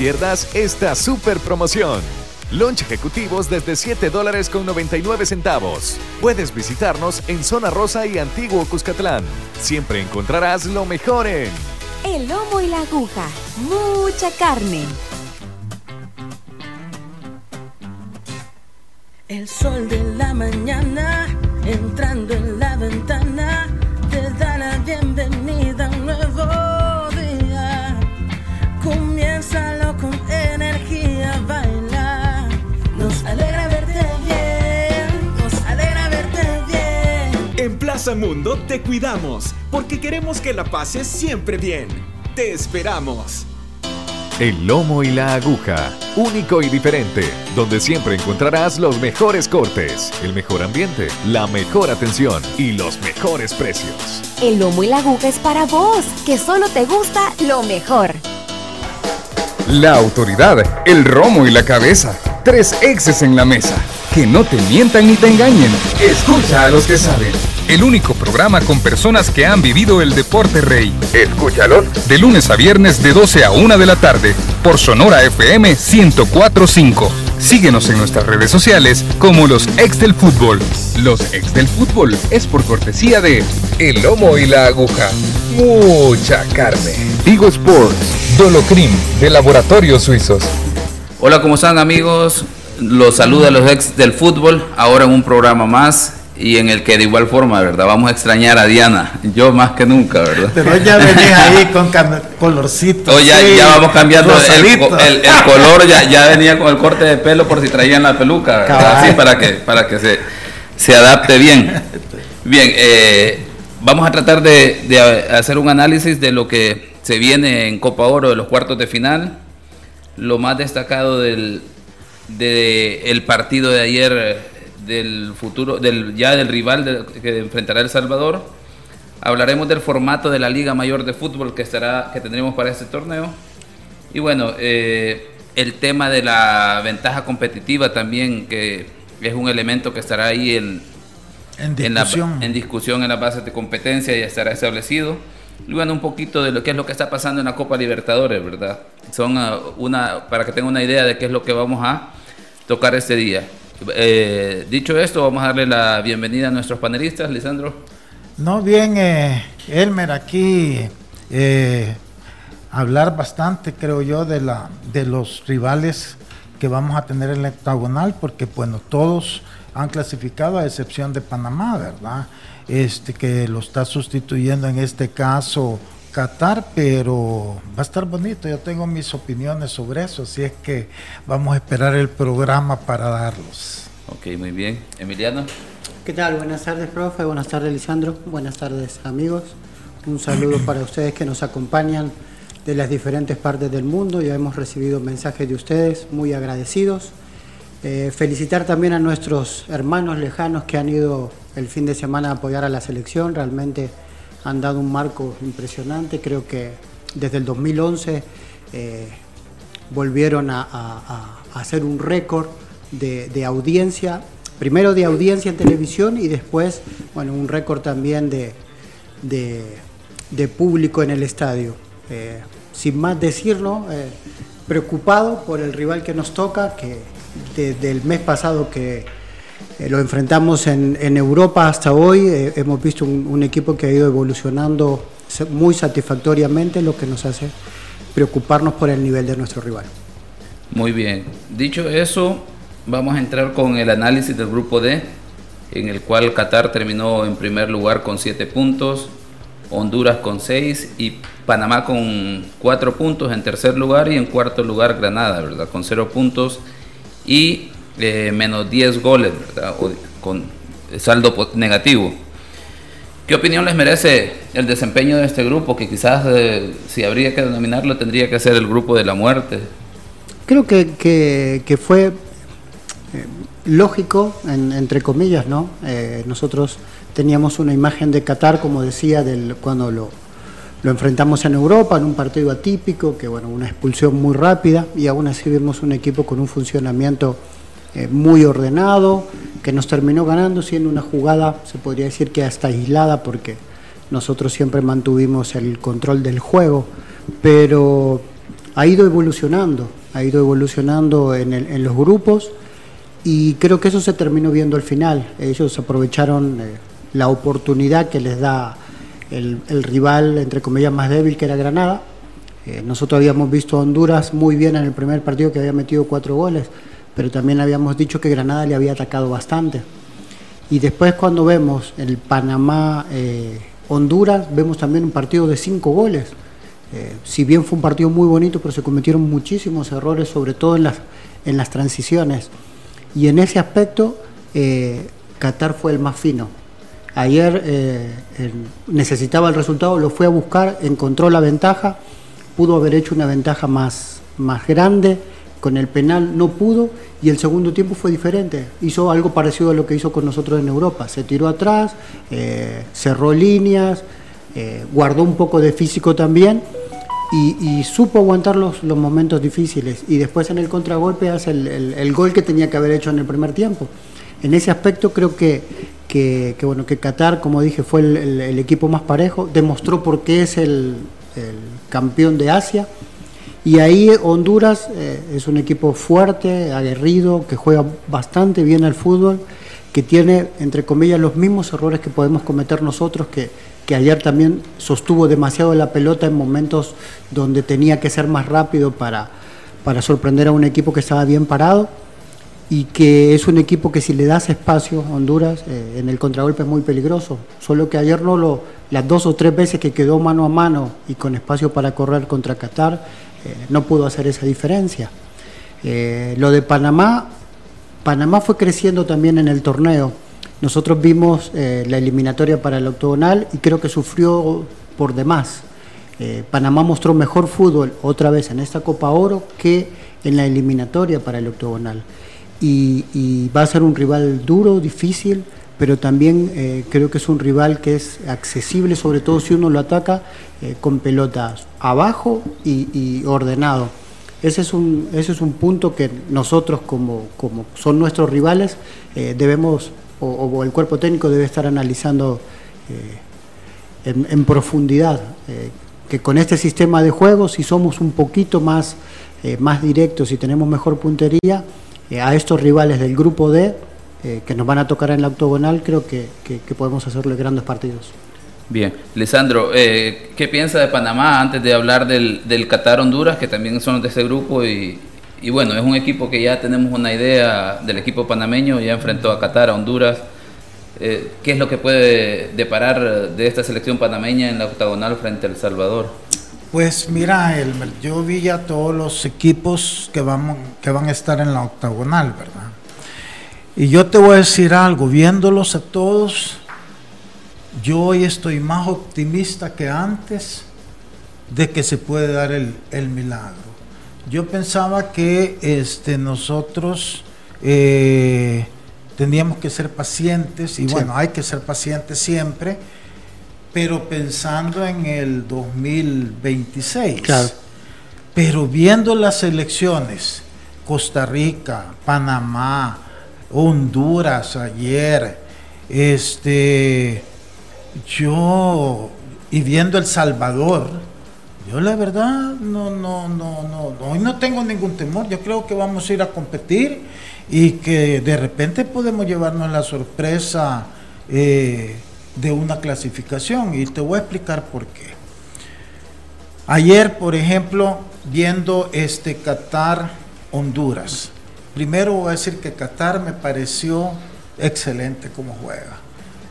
Pierdas esta super promoción. Lunch ejecutivos desde 7 dólares con 99 centavos. Puedes visitarnos en Zona Rosa y Antiguo Cuscatlán. Siempre encontrarás lo mejor en El lomo y la aguja. Mucha carne. Plaza Mundo te cuidamos porque queremos que la pases siempre bien. Te esperamos. El lomo y la aguja, único y diferente, donde siempre encontrarás los mejores cortes, el mejor ambiente, la mejor atención y los mejores precios. El lomo y la aguja es para vos, que solo te gusta lo mejor. La autoridad, el romo y la cabeza. Tres exes en la mesa. Que no te mientan ni te engañen. Escucha a los que saben. El único programa con personas que han vivido el deporte rey. Escúchalo. De lunes a viernes de 12 a 1 de la tarde. Por Sonora FM 1045. Síguenos en nuestras redes sociales como los ex del fútbol. Los ex del fútbol es por cortesía de El Lomo y la Aguja. Mucha carne. Vigo Sports. Dolocrim de Laboratorios Suizos. Hola, ¿cómo están amigos? Los saluda los ex del fútbol, ahora en un programa más y en el que de igual forma, ¿verdad? Vamos a extrañar a Diana, yo más que nunca, ¿verdad? Pero ya venís ahí con colorcito. Hoy ya, sí, ya vamos cambiando el, el- el color, ya, ya venía con el corte de pelo por si traían la peluca, ¿verdad? Cabal. Así para que, para que se, se adapte bien. Bien, eh, vamos a tratar de, de hacer un análisis de lo que se viene en Copa Oro de los cuartos de final. Lo más destacado del de el partido de ayer del futuro, del ya del rival de- que enfrentará El Salvador. Hablaremos del formato de la Liga Mayor de Fútbol que estará, que tendremos para este torneo. Y bueno, eh, el tema de la ventaja competitiva también, que es un elemento que estará ahí en, En en, la- discusión. en discusión en las bases de competencia y estará establecido. Y bueno, un poquito de lo que es lo que está pasando en la Copa Libertadores, ¿verdad? Son ah, una, para que tengan una idea de qué es lo que vamos a tocar este día. Eh, dicho esto, vamos a darle la bienvenida a nuestros panelistas, Lisandro. No, bien, eh, Elmer, aquí eh, hablar bastante, creo yo, de, la, de los rivales que vamos a tener en la octagonal, porque, bueno, todos han clasificado a excepción de Panamá, ¿verdad? Este que lo está sustituyendo en este caso Qatar, pero va a estar bonito. Yo tengo mis opiniones sobre eso, así es que vamos a esperar el programa para darlos. Ok, muy bien. Emiliano. ¿Qué tal? Buenas tardes, profe. Buenas tardes, Lisandro. Buenas tardes, amigos. Un saludo para ustedes que nos acompañan de las diferentes partes del mundo. Ya hemos recibido mensajes de ustedes, muy agradecidos. Eh, felicitar también a nuestros hermanos lejanos que han ido el fin de semana a apoyar a la selección. Realmente han dado un marco impresionante. Creo que desde el 2011 eh, volvieron a, hacer un récord de, de audiencia, primero de audiencia en televisión y después, bueno, un récord también de, de, de público en el estadio. Eh, sin más decirlo, eh, preocupado por el rival que nos toca, que desde el mes pasado que eh, lo enfrentamos en, Europa hasta hoy, eh, hemos visto un, un equipo que ha ido evolucionando muy satisfactoriamente, lo que nos hace preocuparnos por el nivel de nuestro rival. Muy bien. Dicho eso, vamos a entrar con el análisis del grupo D, en el cual Qatar terminó en primer lugar con 7 puntos, Honduras con 6 y Panamá con 4 puntos en tercer lugar y en cuarto lugar Granada, ¿verdad? Con 0 puntos y eh, menos 10 goles, con saldo negativo. ¿Qué opinión les merece el desempeño de este grupo? Que quizás, eh, si habría que denominarlo, tendría que ser el grupo de la muerte. Creo que, que- fue eh, lógico, en- entre comillas, ¿no? Nosotros teníamos una imagen de Qatar, como decía, del, cuando lo, lo enfrentamos en Europa, en un partido atípico, que bueno, una expulsión muy rápida, y aún así vimos un equipo con un funcionamiento eh, muy ordenado, que nos terminó ganando, siendo una jugada, se podría decir que hasta aislada, porque nosotros siempre mantuvimos el control del juego, pero ha ido evolucionando, ha ido evolucionando en, los grupos y creo que eso se terminó viendo al final. Ellos aprovecharon eh, la oportunidad que les da el, el, rival, entre comillas, más débil que era Granada. Eh, nosotros habíamos visto a Honduras muy bien en el primer partido que había metido cuatro goles, pero también habíamos dicho que Granada le había atacado bastante. Y después cuando vemos el Panamá-Honduras, eh, vemos también un partido de cinco goles. Eh, si bien fue un partido muy bonito, pero se cometieron muchísimos errores, sobre todo en las, en las transiciones. Y en ese aspecto, eh, Qatar fue el más fino. Ayer necesitaba el resultado, lo fue a buscar, encontró la ventaja, pudo haber hecho una ventaja más, más grande, con el penal no pudo y el segundo tiempo fue diferente. Hizo algo parecido a lo que hizo con nosotros en Europa. Se tiró atrás, eh, cerró líneas, eh, guardó un poco de físico también y, supo aguantar los, momentos difíciles. Y después en el contragolpe hace el, gol que tenía que haber hecho en el primer tiempo. En ese aspecto creo que, que, bueno, que Qatar, como dije, fue el, equipo más parejo, demostró por qué es el campeón de Asia y ahí Honduras eh, es un equipo fuerte, aguerrido, que juega bastante bien al fútbol, que tiene, entre comillas, los mismos errores que podemos cometer nosotros, que, que ayer también sostuvo demasiado la pelota en momentos donde tenía que ser más rápido para, para sorprender a un equipo que estaba bien parado y que es un equipo que si le das espacio a Honduras eh, en el contragolpe es muy peligroso. Solo que ayer no lo, las dos o tres veces que quedó mano a mano y con espacio para correr contra Qatar, no pudo hacer esa diferencia. Eh, lo de Panamá, Panamá fue creciendo también en el torneo. Nosotros vimos eh, la eliminatoria para el octogonal y creo que sufrió por demás. Panamá mostró mejor fútbol otra vez en esta Copa Oro que en la eliminatoria para el octogonal. y va a ser un rival duro, difícil, pero también eh, creo que es un rival que es accesible, sobre todo si uno lo ataca eh, con pelotas abajo y, ordenado. Ese es, un, ese es un punto que nosotros, como, como son nuestros rivales, eh, debemos, o, el cuerpo técnico debe estar analizando en, profundidad. que con este sistema de juego, si somos un poquito más, más directos y tenemos mejor puntería, a estos rivales del grupo D, eh, que nos van a tocar en la octogonal, creo que, podemos hacerle grandes partidos. Bien, Lisandro, eh, ¿qué piensa de Panamá antes de hablar del, del Qatar Honduras, que también son de ese grupo? Y, bueno, es un equipo que ya tenemos una idea del equipo panameño, ya enfrentó a Qatar, a Honduras. Eh, ¿Qué es lo que puede deparar de esta selección panameña en la octogonal frente a El Salvador? Pues mira, Elmer, yo vi ya todos los equipos que, vamos, que van a estar en la octagonal, ¿verdad? Y yo te voy a decir algo, viéndolos a todos, yo hoy estoy más optimista que antes de que se puede dar el, milagro. Yo pensaba que este, nosotros eh, teníamos que ser pacientes, y bueno, hay que ser pacientes siempre, pero pensando en el 2026. Pero viendo las elecciones, Costa Rica, Panamá, Honduras ayer, este, yo, y viendo El Salvador, yo la verdad no, no, no, no, hoy no tengo ningún temor, yo creo que vamos a ir a competir y que de repente podemos llevarnos la sorpresa eh, de una clasificación. Y te voy a explicar por qué. Ayer, por ejemplo, viendo este Qatar Honduras, Primero voy a decir que Qatar me pareció excelente como juega.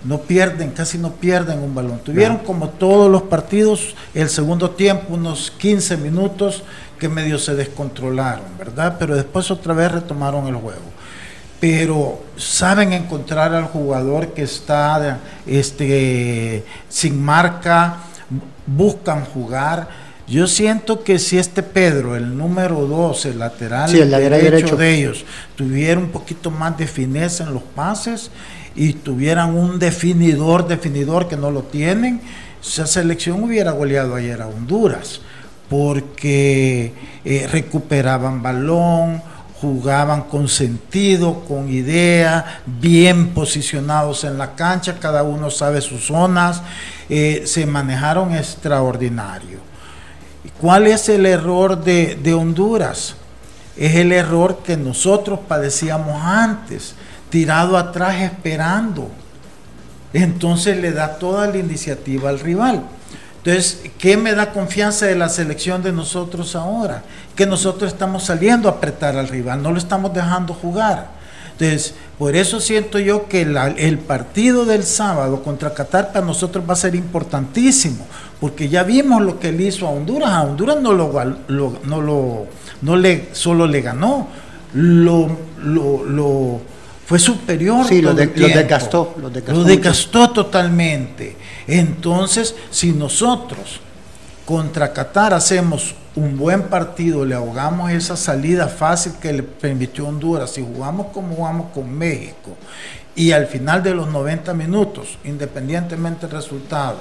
No pierden, casi no pierden un balón. Tuvieron como todos los partidos el segundo tiempo, unos 15 minutos que medio se descontrolaron, ¿verdad? Pero después otra vez retomaron el juego. Pero saben encontrar al jugador que está este, sin marca, buscan jugar yo siento que si este Pedro, el número 2, el lateral, derecho, de ellos, tuviera un poquito más de fineza en los pases y tuvieran un definidor, definidor que no lo tienen, esa selección hubiera goleado ayer a Honduras, porque eh, recuperaban balón, jugaban con sentido, con idea, bien posicionados en la cancha, cada uno sabe sus zonas, eh, se manejaron extraordinario ¿Cuál es el error de, de Honduras? Es el error que nosotros padecíamos antes, tirado atrás esperando. Entonces le da toda la iniciativa al rival. Entonces, ¿qué me da confianza de la selección de nosotros ahora? Que nosotros estamos saliendo a apretar al rival, no lo estamos dejando jugar. Entonces, por eso siento yo que el partido del sábado contra Qatar para nosotros va a ser importantísimo, porque ya vimos lo que él hizo a Honduras. A Honduras no lo, no lo no le solo le ganó, lo, lo, fue superior. Sí, lo, de, lo, desgastó, lo desgastó. totalmente. Entonces, si nosotros contra Qatar hacemos un buen partido, le ahogamos esa salida fácil que le permitió Honduras, si jugamos como jugamos con México, y al final de los 90 minutos, independientemente del resultado,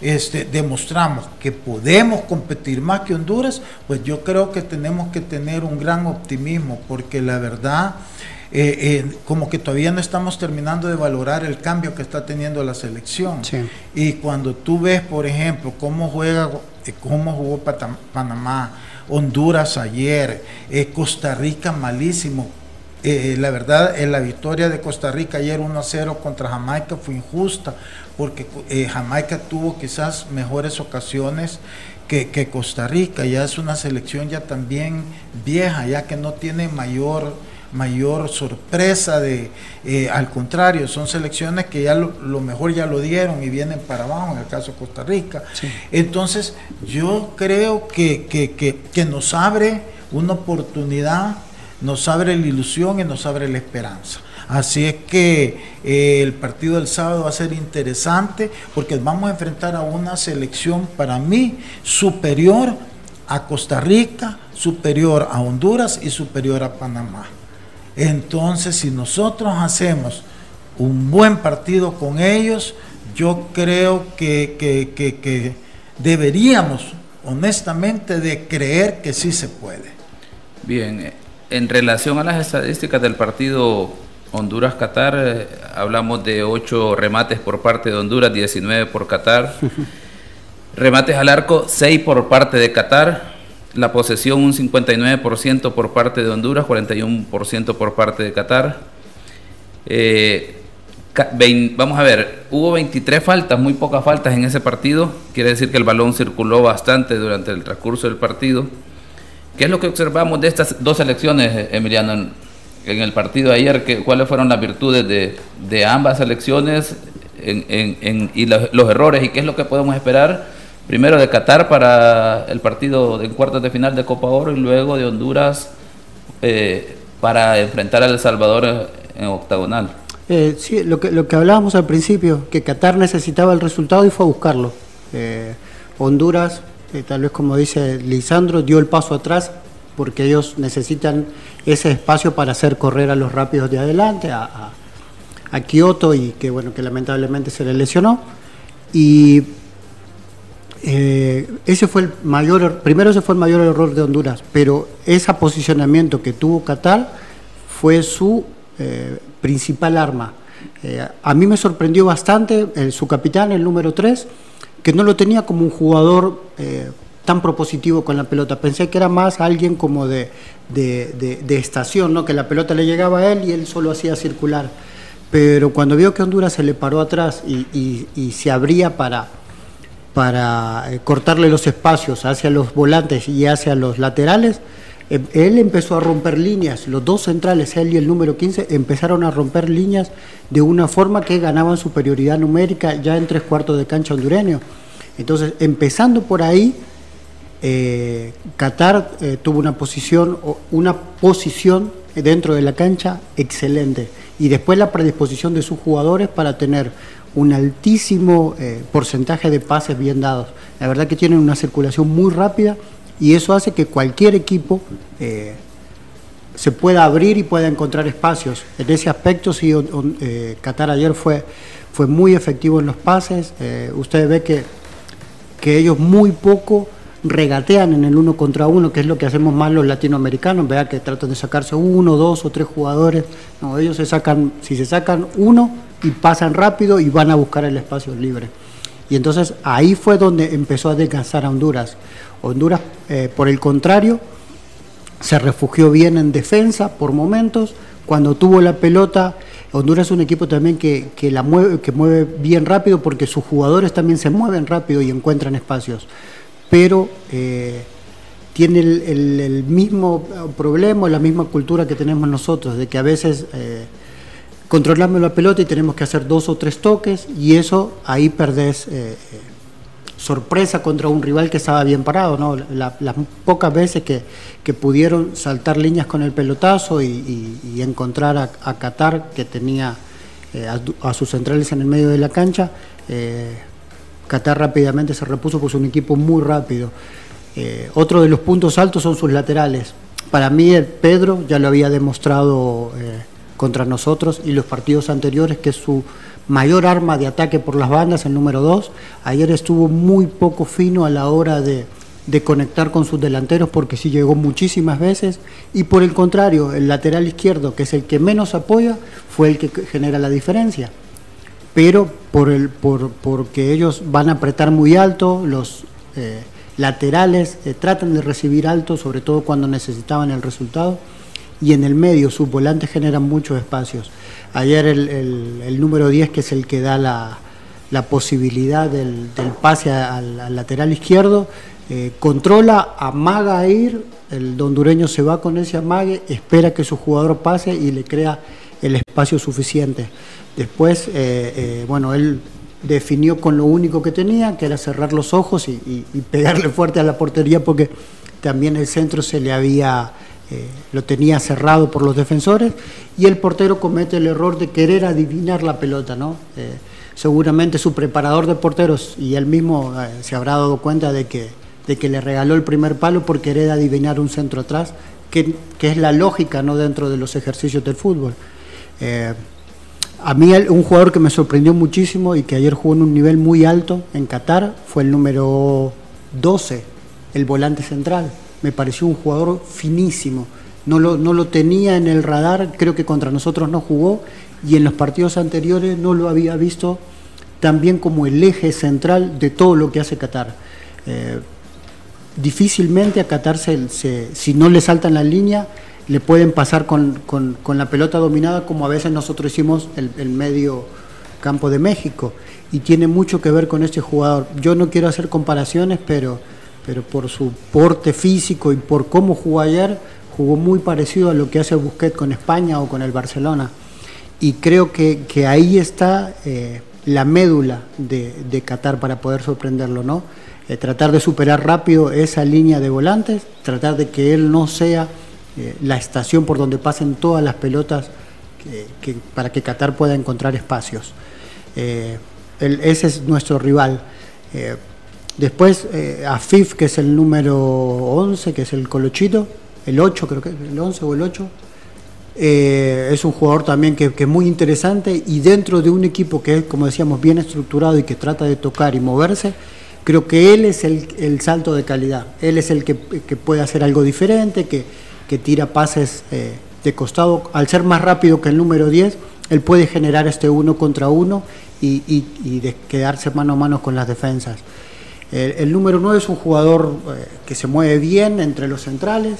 este, demostramos que podemos competir más que Honduras, pues yo creo que tenemos que tener un gran optimismo, porque la verdad, eh, eh, como que todavía no estamos terminando de valorar el cambio que está teniendo la selección. Y cuando tú ves, por ejemplo, cómo juega, eh, cómo jugó Panamá, Honduras ayer, Costa Rica malísimo, la verdad, la victoria de Costa Rica ayer 1 0 contra Jamaica fue injusta, porque eh, Jamaica tuvo quizás mejores ocasiones que, Costa Rica, ya es una selección ya también vieja, ya que no tiene mayor mayor sorpresa de eh, al contrario son selecciones que ya lo, mejor ya lo dieron y vienen para abajo en el caso de Costa Rica. Entonces yo creo que, que nos abre una oportunidad nos abre la ilusión y nos abre la esperanza. Así es que eh, el partido del sábado va a ser interesante porque vamos a enfrentar a una selección para mí superior a Costa Rica, superior a Honduras y superior a Panamá. Entonces, si nosotros hacemos un buen partido con ellos, yo creo que, que deberíamos honestamente de creer que sí se puede. Bien, eh, en relación a las estadísticas del partido Honduras-Qatar, eh, hablamos de 8 remates por parte de Honduras, 19 por Qatar. Remates al arco, 6 por parte de Qatar. La posesión un 59% por parte de Honduras, 41% por parte de Qatar. Eh, vamos a ver, hubo 23 faltas, muy pocas faltas en ese partido. Quiere decir que el balón circuló bastante durante el transcurso del partido. ¿Qué es lo que observamos de estas dos selecciones, Emiliano? en el partido de ayer, que, cuáles fueron las virtudes de, ambas selecciones y los, errores y qué es lo que podemos esperar primero de Qatar para el partido de cuartos de final de Copa Oro y luego de Honduras eh, para enfrentar a El Salvador en octagonal. Eh, sí, lo que, lo que hablábamos al principio, que Qatar necesitaba el resultado y fue a buscarlo. Eh, Honduras, tal vez como dice Lisandro, dio el paso atrás porque ellos necesitan ese espacio para hacer correr a los rápidos de adelante, a, Kioto y que bueno, que lamentablemente se le lesionó. Y eh, ese fue el mayor, er, primero ese fue el mayor error de Honduras, pero ese posicionamiento que tuvo Qatar fue su eh, principal arma. Eh, a mí me sorprendió bastante su capitán, el número 3, que no lo tenía como un jugador tan propositivo con la pelota. Pensé que era más alguien como de, de, estación, ¿no? que la pelota le llegaba a él y él solo hacía circular. Pero cuando vio que Honduras se le paró atrás y, y, se abría para, para eh, cortarle los espacios hacia los volantes y hacia los laterales, eh, él empezó a romper líneas. Los dos centrales, él y el número 15, empezaron a romper líneas de una forma que ganaban superioridad numérica ya en tres cuartos de cancha hondureño. Entonces, empezando por ahí, eh, Qatar eh, tuvo una posición, una posición dentro de la cancha excelente y después la predisposición de sus jugadores para tener un altísimo eh, porcentaje de pases bien dados. La verdad que tienen una circulación muy rápida y eso hace que cualquier equipo se pueda abrir y pueda encontrar espacios. En ese aspecto sí, Qatar ayer fue, fue muy efectivo en los pases. usted ve que, que ellos muy poco regatean en el uno contra uno, que es lo que hacemos más los latinoamericanos, vea que tratan de sacarse uno, dos o tres jugadores, ellos se sacan, si se sacan uno y pasan rápido y van a buscar el espacio libre. Y entonces ahí fue donde empezó a descansar a Honduras. Honduras, eh, por el contrario, se refugió bien en defensa por momentos. Cuando tuvo la pelota, Honduras es un equipo también que, la mueve, que mueve bien rápido porque sus jugadores también se mueven rápido y encuentran espacios. Pero eh, tiene el, mismo problema, la misma cultura que tenemos nosotros, de que a veces eh, controlamos la pelota y tenemos que hacer dos o tres toques y eso ahí perdés eh, sorpresa contra un rival que estaba bien parado, ¿no? las pocas veces que, pudieron saltar líneas con el pelotazo y, encontrar a, Qatar, que tenía eh, a, sus centrales en el medio de la cancha, eh, Qatar rápidamente se repuso, pues un equipo muy rápido. Eh, otro de los puntos altos son sus laterales. Para mí, el Pedro ya lo había demostrado contra nosotros y los partidos anteriores que su mayor arma de ataque por las bandas, el número 2. Ayer estuvo muy poco fino a la hora de, conectar con sus delanteros porque sí llegó muchísimas veces. Y por el contrario, el lateral izquierdo, que es el que menos apoya, fue el que genera la diferencia. Pero por el, por, porque ellos van a apretar muy alto, los eh, laterales eh, tratan de recibir alto, sobre todo cuando necesitaban el resultado. Y en el medio sus volantes generan muchos espacios. Ayer el, número 10, que es el que da la, posibilidad del, pase al, lateral izquierdo, eh, controla, amaga a ir, el hondureño se va con ese amague, espera que su jugador pase y le crea el espacio suficiente. Después, eh, eh, bueno, él definió con lo único que tenía, que era cerrar los ojos y pegarle fuerte a la portería porque también el centro se le había eh, lo tenía cerrado por los defensores y el portero comete el error de querer adivinar la pelota, ¿no? Seguramente su preparador de porteros y él mismo se habrá dado cuenta de que, de que le regaló el primer palo por querer adivinar un centro atrás, que, es la lógica ¿no? dentro de los ejercicios del fútbol. A mí un jugador que me sorprendió muchísimo y que ayer jugó en un nivel muy alto en Qatar fue el número 12, el volante central me pareció un jugador finísimo. No lo, no lo tenía en el radar, creo que contra nosotros no jugó y en los partidos anteriores no lo había visto también como el eje central de todo lo que hace Qatar. Eh, difícilmente a Qatar, si no le saltan la línea, le pueden pasar con, la pelota dominada como a veces nosotros hicimos el, el medio campo de México. Y tiene mucho que ver con este jugador. Yo no quiero hacer comparaciones, pero pero por su porte físico y por cómo jugó ayer, jugó muy parecido a lo que hace Busquets con España o con el Barcelona. Y creo que, ahí está eh, la médula de, Qatar para poder sorprenderlo, ¿no? Eh, tratar de superar rápido esa línea de volantes, tratar de que él no sea eh, la estación por donde pasen todas las pelotas para que Qatar pueda encontrar espacios. ese es nuestro rival. Después eh, Afif, que es el número 11, que es el Colochito, el 8 creo que, el 11 o el 8. Eh, es un jugador también que, es muy interesante y dentro de un equipo que es, como decíamos, bien estructurado y que trata de tocar y moverse, creo que él es el, salto de calidad. Él es el que, puede hacer algo diferente, que, tira pases eh, de costado. Al ser más rápido que el número 10, él puede generar este uno contra uno y, y quedarse mano a mano con las defensas. El, número 9 es un jugador eh, que se mueve bien entre los centrales,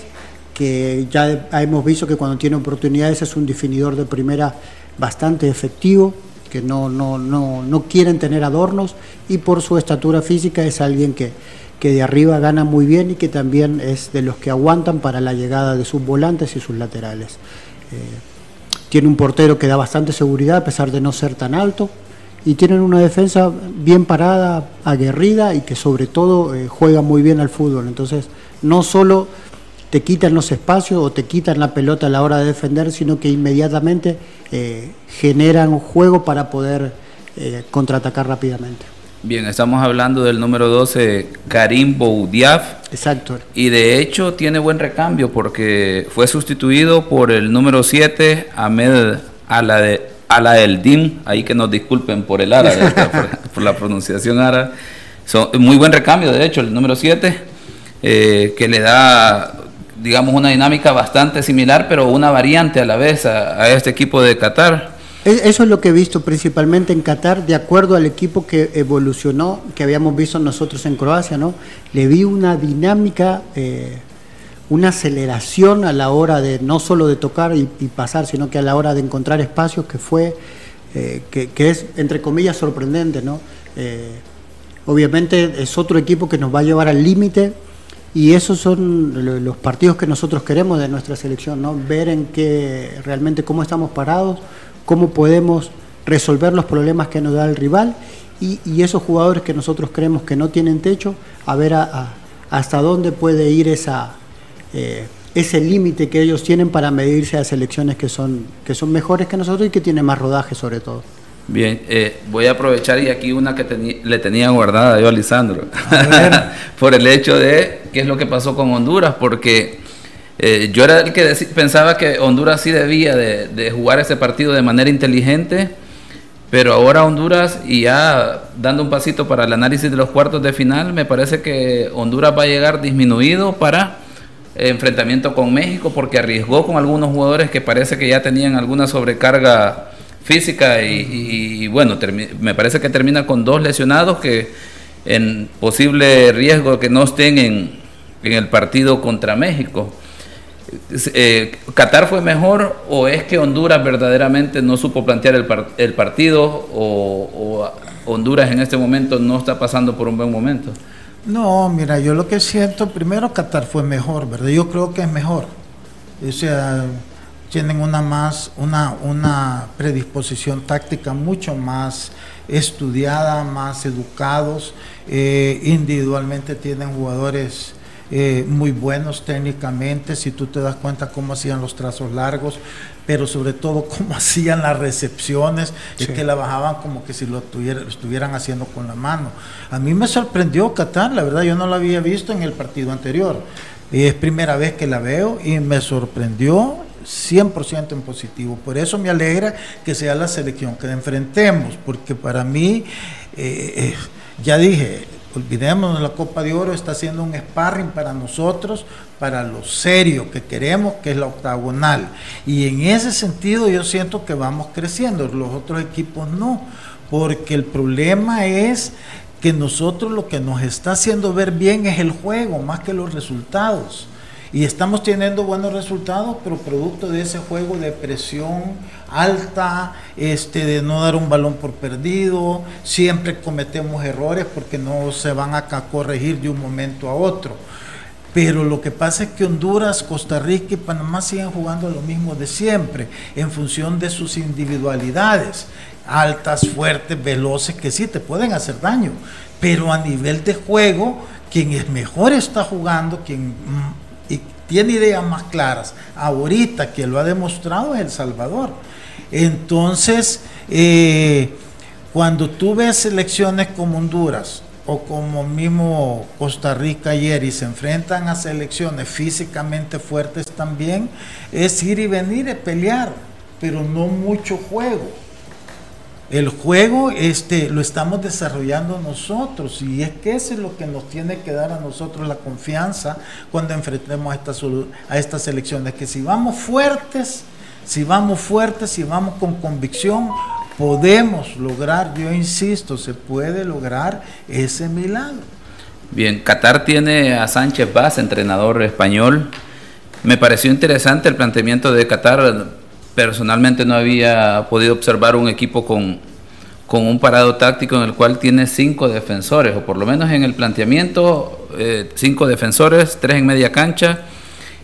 que ya hemos visto que cuando tiene oportunidades es un definidor de primera bastante efectivo, que no, no, no, no quieren tener adornos y por su estatura física es alguien que, que de arriba gana muy bien y que también es de los que aguantan para la llegada de sus volantes y sus laterales. Eh, tiene un portero que da bastante seguridad a pesar de no ser tan alto y tienen una defensa bien parada, aguerrida y que sobre todo eh, juega muy bien al fútbol. Entonces, no solo te quitan los espacios o te quitan la pelota a la hora de defender, sino que inmediatamente eh, generan un juego para poder contraatacar rápidamente. Bien, estamos hablando del número 12, Karim Boudiaf. Exacto. Y de hecho tiene buen recambio porque fue sustituido por el número 7, Ahmed Alade a la del DIM, ahí que nos disculpen por el árabe, por, la pronunciación árabe. muy buen recambio, de hecho, el número 7, eh, que le da, digamos, una dinámica bastante similar, pero una variante a la vez a, este equipo de Qatar. Eso es lo que he visto principalmente en Qatar, de acuerdo al equipo que evolucionó, que habíamos visto nosotros en Croacia, ¿no? Le vi una dinámica, eh, una aceleración a la hora de no solo de tocar y, pasar, sino que a la hora de encontrar espacios que fue, eh, que, es entre comillas sorprendente, ¿no? Eh, obviamente es otro equipo que nos va a llevar al límite y esos son lo- los partidos que nosotros queremos de nuestra selección, ¿no? Ver en qué realmente cómo estamos parados, cómo podemos resolver los problemas que nos da el rival y, y esos jugadores que nosotros creemos que no tienen techo, a ver a- a- hasta dónde puede ir esa, eh, ese límite que ellos tienen para medirse a selecciones que son, que son mejores que nosotros y que tienen más rodaje sobre todo. Bien, eh, voy a aprovechar y aquí una que le tenía guardada yo a Lisandro, por el hecho de qué es lo que pasó con Honduras, porque eh, yo era el que pensaba que Honduras sí debía de, jugar ese partido de manera inteligente, pero ahora Honduras, y ya dando un pasito para el análisis de los cuartos de final, me parece que Honduras va a llegar disminuido para enfrentamiento con México porque arriesgó con algunos jugadores que parece que ya tenían alguna sobrecarga física y, bueno, me parece que termina con dos lesionados que en posible riesgo que no estén en el partido contra México. Eh, ¿Qatar fue mejor o es que Honduras verdaderamente no supo plantear el, par- el partido o, o Honduras en este momento no está pasando por un buen momento? No, mira, yo lo que siento, primero Qatar fue mejor, ¿verdad? Yo creo que es mejor. O sea, tienen una más, una, una predisposición táctica mucho más estudiada, más educados, eh, individualmente tienen jugadores eh, muy buenos técnicamente, si tú te das cuenta cómo hacían los trazos largos, pero sobre todo cómo hacían las recepciones, es que la bajaban como que si lo, tuviera- lo estuvieran haciendo con la mano. A mí me sorprendió Qatar, la verdad yo no la había visto en el partido anterior. Y es primera vez que la veo y me sorprendió 100% en positivo. Por eso me alegra que sea la selección que enfrentemos, porque para mí, eh, eh, ya dije, olvidémonos, la Copa de Oro está haciendo un sparring para nosotros, para lo serio que queremos, que es la octagonal. Y en ese sentido yo siento que vamos creciendo, los otros equipos no, porque el problema es que nosotros lo que nos está haciendo ver bien es el juego, más que los resultados. Y estamos teniendo buenos resultados, pero producto de ese juego de presión alta, este, de no dar un balón por perdido, siempre cometemos errores porque no se van a corregir de un momento a otro. Pero lo que pasa es que Honduras, Costa Rica y Panamá siguen jugando lo mismo de siempre, en función de sus individualidades, altas, fuertes, veloces, que sí te pueden hacer daño. Pero a nivel de juego, quien es mejor está jugando, quien mm, tiene ideas más claras, ahorita que lo ha demostrado es El Salvador. Entonces, eh, cuando tú ves selecciones como Honduras o como mismo Costa Rica ayer y se enfrentan a selecciones físicamente fuertes también, es ir y venir y pelear, pero no mucho juego. El juego este, lo estamos desarrollando nosotros y es que eso es lo que nos tiene que dar a nosotros la confianza cuando enfrentemos a estas, a estas elecciones, que si vamos fuertes, si vamos fuertes, si vamos con convicción, podemos lograr, yo insisto, se puede lograr ese milagro. Bien, Qatar tiene a Sánchez Vaz, entrenador español. Me pareció interesante el planteamiento de Qatar. Personalmente no había podido observar un equipo con, con un parado táctico en el cual tiene cinco defensores, o por lo menos en el planteamiento, eh, cinco defensores, tres en media cancha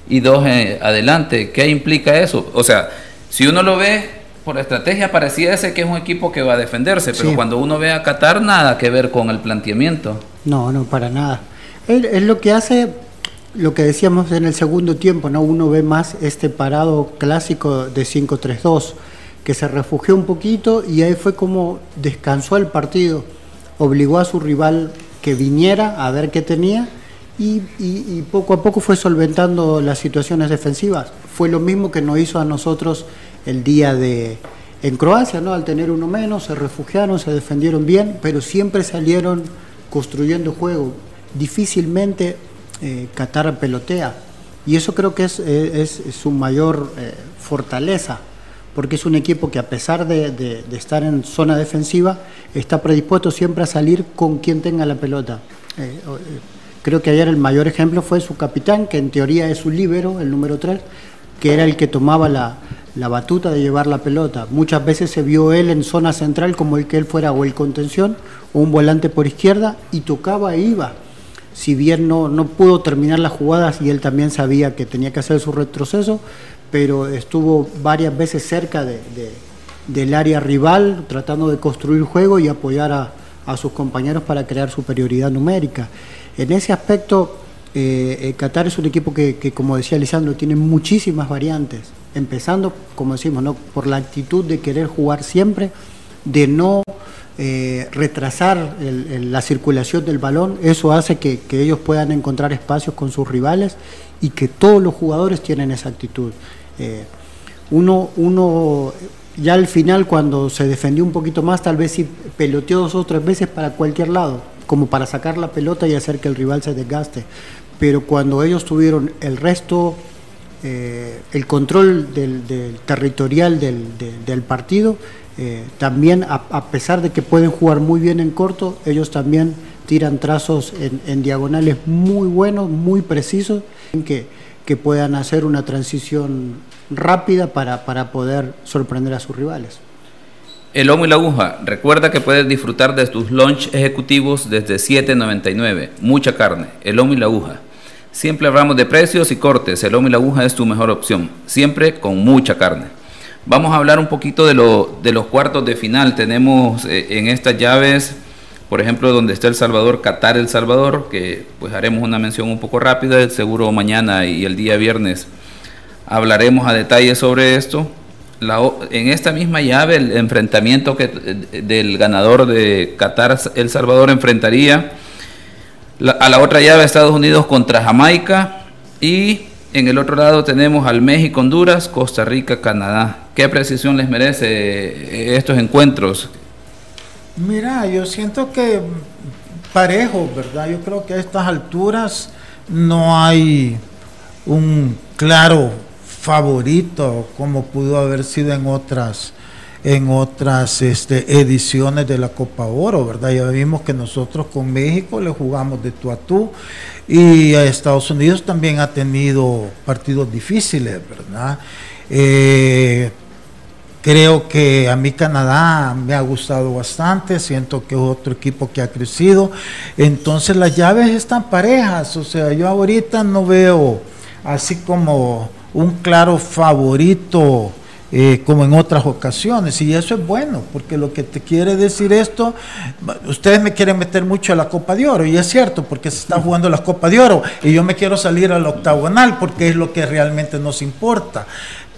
y dos eh, adelante. ¿Qué implica eso? O sea, si uno lo ve por estrategia, pareciese que es un equipo que va a defenderse, pero Sí. cuando uno ve a Qatar, nada que ver con el planteamiento. No, no, para nada. Es, es lo que hace, lo que decíamos en el segundo tiempo, ¿no? Uno ve más este parado clásico de 5-3-2, que se refugió un poquito y ahí fue como descansó el partido, obligó a su rival que viniera a ver qué tenía y, poco a poco fue solventando las situaciones defensivas. Fue lo mismo que nos hizo a nosotros el día de en Croacia, ¿no? Al tener uno menos, se refugiaron, se defendieron bien, pero siempre salieron construyendo juego. Difícilmente eh, Qatar pelotea. Y eso creo que es, eh, es su mayor eh, fortaleza, porque es un equipo que a pesar de, estar en zona defensiva, está predispuesto siempre a salir con quien tenga la pelota. Creo que ayer el mayor ejemplo fue su capitán, que en teoría es un líbero, el número 3, que era el que tomaba la, la batuta de llevar la pelota. Muchas veces se vio él en zona central como el que él fuera o el contención o un volante por izquierda y tocaba e iba si bien no, no pudo terminar las jugadas y él también sabía que tenía que hacer su retroceso, pero estuvo varias veces cerca de, del área rival tratando de construir juego y apoyar a, sus compañeros para crear superioridad numérica. En ese aspecto, eh, eh, Qatar es un equipo que, como decía Lisandro, tiene muchísimas variantes, empezando, como decimos, ¿no? por la actitud de querer jugar siempre, de no eh, retrasar la circulación del balón, eso hace que, ellos puedan encontrar espacios con sus rivales y que todos los jugadores tienen esa actitud. Uno, uno ya al final cuando se defendió un poquito más, tal vez sí peloteó dos o tres veces para cualquier lado, como para sacar la pelota y hacer que el rival se desgaste. Pero cuando ellos tuvieron el resto, eh, el control del, territorial del partido, eh, también, a, pesar de que pueden jugar muy bien en corto, ellos también tiran trazos en, diagonales muy buenos, muy precisos, que, que puedan hacer una transición rápida para, para poder sorprender a sus rivales. El lomo y la aguja. Recuerda que puedes disfrutar de tus lunch ejecutivos desde 7.99. Mucha carne. El lomo y la aguja. Siempre hablamos de precios y cortes. El lomo y la aguja es tu mejor opción. Siempre con mucha carne. Vamos a hablar un poquito de, lo, de los cuartos de final. Tenemos eh, en estas llaves, por ejemplo, donde está El Salvador, Qatar El Salvador, que pues haremos una mención un poco rápida, seguro mañana y el día viernes hablaremos a detalle sobre esto. En esta misma llave, el enfrentamiento que, del ganador de Qatar El Salvador enfrentaría a la otra llave Estados Unidos contra Jamaica y en el otro lado tenemos al México, Honduras, Costa Rica, Canadá. ¿Qué precisión les merece eh, estos encuentros? Mira, yo siento que parejo, ¿verdad? Yo creo que a estas alturas no hay un claro favorito como pudo haber sido en otras en otras este, ediciones de la Copa Oro, ¿verdad? Ya vimos que nosotros con México le jugamos de tú a tú y a Estados Unidos también ha tenido partidos difíciles, ¿verdad? Eh, creo que a mí Canadá me ha gustado bastante, siento que es otro equipo que ha crecido, entonces las llaves están parejas, o sea, yo ahorita no veo así como un claro favorito eh, como en otras ocasiones. Y eso es bueno, porque lo que te quiere decir esto, ustedes me quieren meter mucho a la Copa de Oro, y es cierto, porque se está jugando la Copa de Oro, y yo me quiero salir al octagonal, porque es lo que realmente nos importa.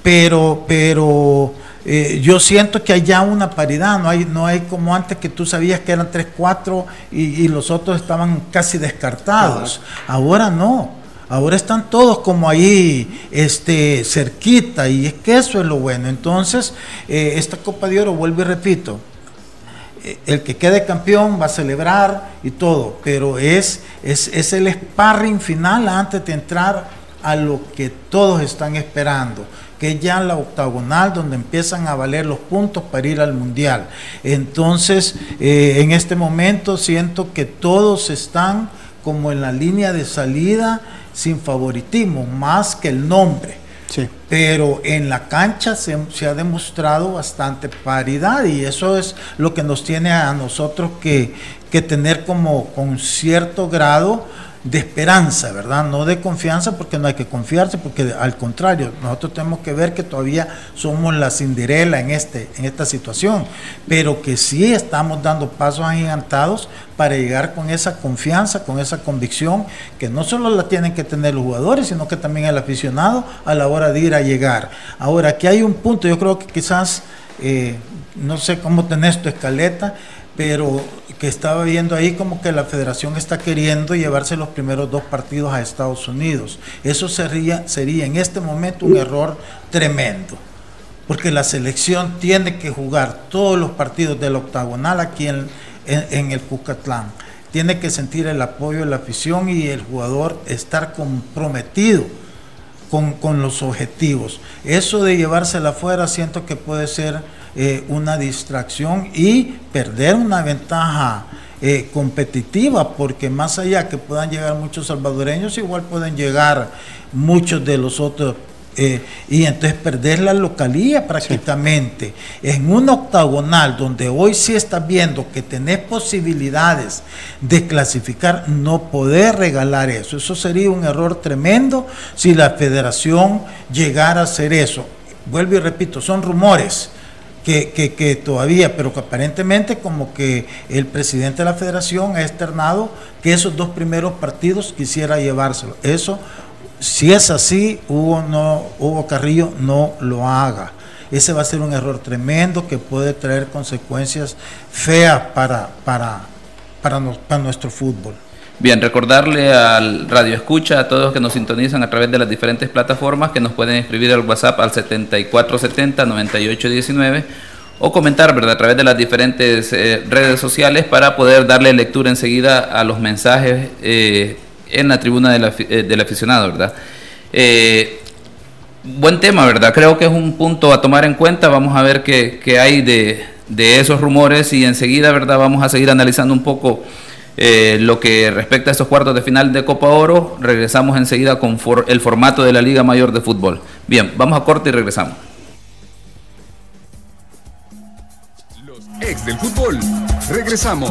Pero, pero eh, yo siento que hay ya una paridad, no hay, no hay como antes que tú sabías que eran 3-4 y, y, los otros estaban casi descartados. Ahora no. Ahora están todos como ahí, este, cerquita, y es que eso es lo bueno. Entonces, eh, esta Copa de Oro, vuelvo y repito, eh, el que quede campeón va a celebrar y todo, pero es, es, es el sparring final antes de entrar a lo que todos están esperando, que es ya la octagonal donde empiezan a valer los puntos para ir al mundial. Entonces, eh, en este momento siento que todos están como en la línea de salida sin favoritismo, más que el nombre. Pero en la cancha se, ha demostrado bastante paridad y eso es lo que nos tiene a nosotros que, que tener como con cierto grado de esperanza, ¿verdad? No de confianza porque no hay que confiarse, porque al contrario, nosotros tenemos que ver que todavía somos la cinderela en, este, en esta situación, pero que sí estamos dando pasos agigantados para llegar con esa confianza, con esa convicción, que no solo la tienen que tener los jugadores, sino que también el aficionado a la hora de ir a llegar. Ahora, aquí hay un punto, yo creo que quizás, eh, no sé cómo tenés tu escaleta, pero que estaba viendo ahí como que la federación está queriendo llevarse los primeros dos partidos a Estados Unidos. Eso sería, sería en este momento un error tremendo, porque la selección tiene que jugar todos los partidos del octagonal aquí en, en, el Cucatlán. Tiene que sentir el apoyo de la afición y el jugador estar comprometido con, los objetivos. Eso de llevársela afuera siento que puede ser eh, una distracción y perder una ventaja eh, competitiva, porque más allá que puedan llegar muchos salvadoreños, igual pueden llegar muchos de los otros eh, y entonces perder la localía prácticamente. En un octagonal donde hoy sí estás viendo que tenés posibilidades de clasificar, no podés regalar eso. Eso sería un error tremendo si la federación llegara a hacer eso. Vuelvo y repito, son rumores. Que, todavía, pero que aparentemente como que el presidente de la federación ha externado que esos dos primeros partidos quisiera llevárselo. Eso si es así, Hugo, no, Hugo Carrillo no lo haga. Ese va a ser un error tremendo que puede traer consecuencias feas para, para, para, nuestro fútbol. Bien, recordarle al Radio Escucha, a todos que nos sintonizan a través de las diferentes plataformas, que nos pueden escribir al WhatsApp al 7470-9819 o comentar ¿verdad? a través de las diferentes eh, redes sociales para poder darle lectura enseguida a los mensajes eh, en la tribuna eh, del aficionado, ¿verdad? Eh, buen tema, ¿verdad? Creo que es un punto a tomar en cuenta. Vamos a ver qué, hay de, esos rumores y enseguida, ¿verdad? Vamos a seguir analizando un poco eh, lo que respecta a estos cuartos de final de Copa Oro. Regresamos enseguida con el formato de la Liga Mayor de Fútbol. Bien, vamos a corte y regresamos. Los ex del fútbol. Regresamos.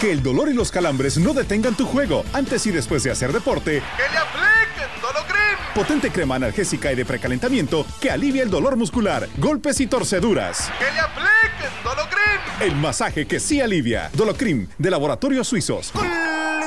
Que el dolor y los calambres no detengan tu juego antes y después de hacer deporte. ¡Que le apliquen Dolocrim! Potente crema analgésica y de precalentamiento que alivia el dolor muscular, golpes y torceduras. ¡Que le apliquen Dolocrim! El masaje que sí alivia. Dolocrim, de Laboratorios Suizos.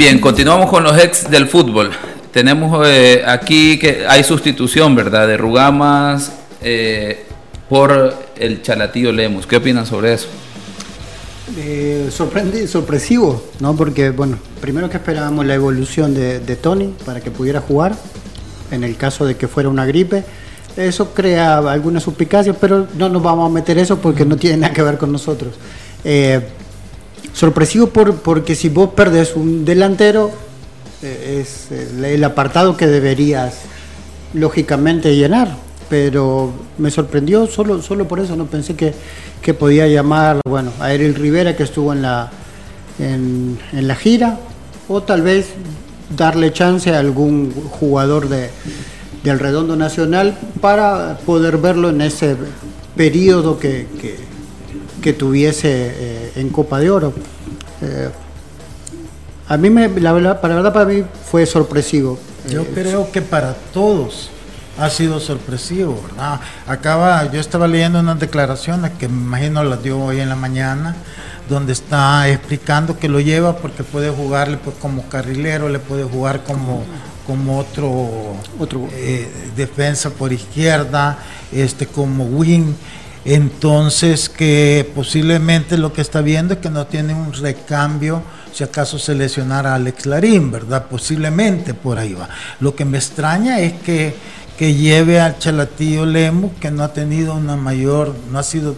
Bien, continuamos con los ex del fútbol. Tenemos eh, aquí que hay sustitución, ¿verdad? De Rugamas eh, por el Chalatío Lemos. ¿Qué opinan sobre eso? Eh, sorprende, sorpresivo, ¿no? Porque, bueno, primero que esperábamos la evolución de, Tony para que pudiera jugar, en el caso de que fuera una gripe. Eso crea algunas suspicacias, pero no nos vamos a meter eso porque no tiene nada que ver con nosotros. Sorpresivo por, porque si vos perdés un delantero, eh, es el apartado que deberías lógicamente llenar. Pero me sorprendió solo, solo por eso, no pensé que, que podía llamar bueno, a Eril Rivera que estuvo en la, en, la gira, o tal vez darle chance a algún jugador de, del Redondo Nacional para poder verlo en ese periodo que, que, que tuviese eh, en Copa de Oro. Eh, a mí, me, la verdad, para la verdad, para mí fue sorpresivo. Yo Eh, creo que para todos ha sido sorpresivo, ¿verdad? Acaba, yo estaba leyendo unas declaraciones que me imagino las dio hoy en la mañana, donde está explicando que lo lleva porque puede jugarle pues, como carrilero, le puede jugar como, como otro, Otro. eh, defensa por izquierda, este como wing. Entonces que posiblemente lo que está viendo es que no tiene un recambio si acaso se lesionara a Alex Larín, ¿verdad? Posiblemente por ahí va. Lo que me extraña es que, que lleve al Chalatillo Lemo, que no ha tenido una mayor, no ha sido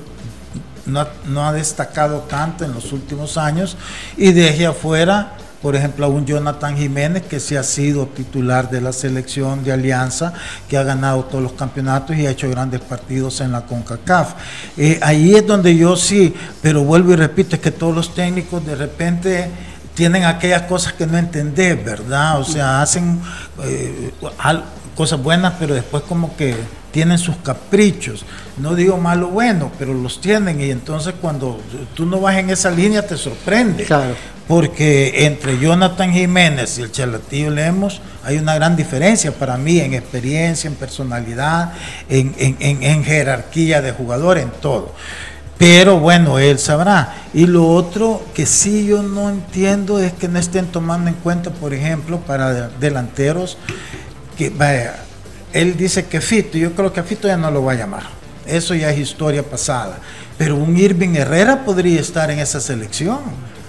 no ha, no ha destacado tanto en los últimos años y deje afuera, por ejemplo, a un Jonathan Jiménez que sí ha sido titular de la selección de Alianza, que ha ganado todos los campeonatos y ha hecho grandes partidos en la CONCACAF. Eh, ahí es donde yo sí, pero vuelvo y repito, es que todos los técnicos de repente tienen aquellas cosas que no entendés, ¿verdad? O sea, hacen eh, al- cosas buenas, pero después como que tienen sus caprichos. No digo malo o bueno, pero los tienen y entonces cuando tú no vas en esa línea te sorprende. Claro. Porque entre Jonathan Jiménez y el Chalatillo Lemos hay una gran diferencia para mí en experiencia, en personalidad, en, en- en- en jerarquía de jugador, en todo. Pero bueno, él sabrá. Y lo otro que sí yo no entiendo es que no estén tomando en cuenta, por ejemplo, para de- delanteros, que vaya, él dice que Fito, yo creo que Fito ya no lo va a llamar. Eso ya es historia pasada. Pero un Irving Herrera podría estar en esa selección.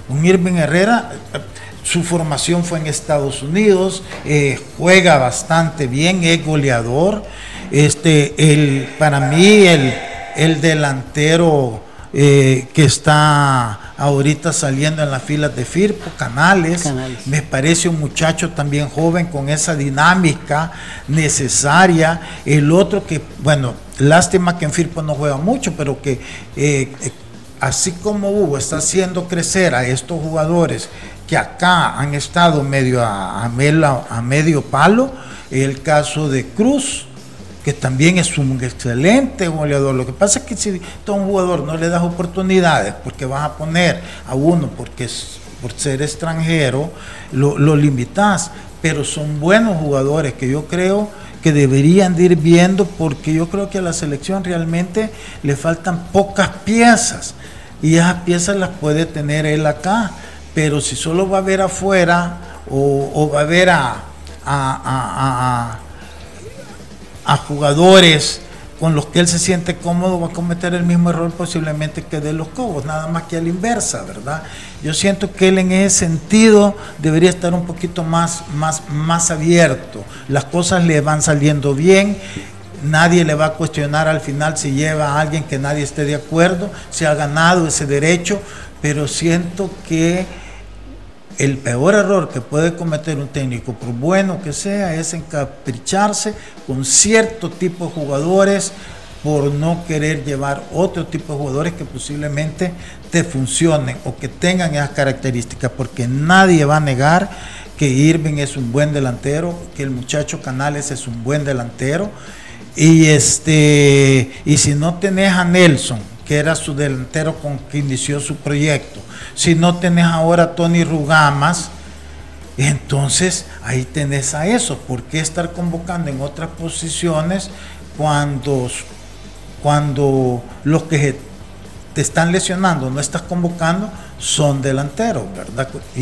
Un Irving Herrera, eh, su formación fue en Estados Unidos, eh, juega bastante bien, es goleador. Este, el, para mí, el, el delantero eh, que está ahorita saliendo en las filas de Firpo, Canales, Canales. me parece un muchacho también joven con esa dinámica necesaria. El otro que, bueno, lástima que en Firpo no juega mucho, pero que eh, eh, así como Hugo está haciendo crecer a estos jugadores que acá han estado medio a, a mela- a medio palo, el caso de Cruz, que también es un excelente goleador. Lo que pasa es que si a un jugador no le das oportunidades, porque vas a poner a uno porque por ser extranjero, lo, lo limitas. Pero son buenos jugadores que yo creo que deberían de ir viendo, porque yo creo que a la selección realmente le faltan pocas piezas. Y esas piezas las puede tener él acá. Pero si solo va a ver afuera o, va a ver a- a- a- jugadores con los que él se siente cómodo, va a cometer el mismo error posiblemente que de los Cobos, nada más que a la inversa, ¿verdad? Yo siento que él en ese sentido debería estar un poquito más, más, más abierto. Las cosas le van saliendo bien. Nadie le va a cuestionar al final si lleva a alguien que nadie esté de acuerdo, se ha ganado ese derecho, pero siento que el peor error que puede cometer un técnico, por bueno que sea, es encapricharse con cierto tipo de jugadores por no querer llevar otro tipo de jugadores que posiblemente te funcionen o que tengan esas características, porque nadie va a negar que Irving es un buen delantero, que el muchacho Canales es un buen delantero, y este y si no tenés a Nelson, que era su delantero con que inició su proyecto, si no tenés ahora a Tony Rugamas, entonces ahí tenés a eso. ¿Por qué estar convocando en otras posiciones cuando, cuando los que te están lesionando, no estás convocando, son delanteros, ¿verdad? Y-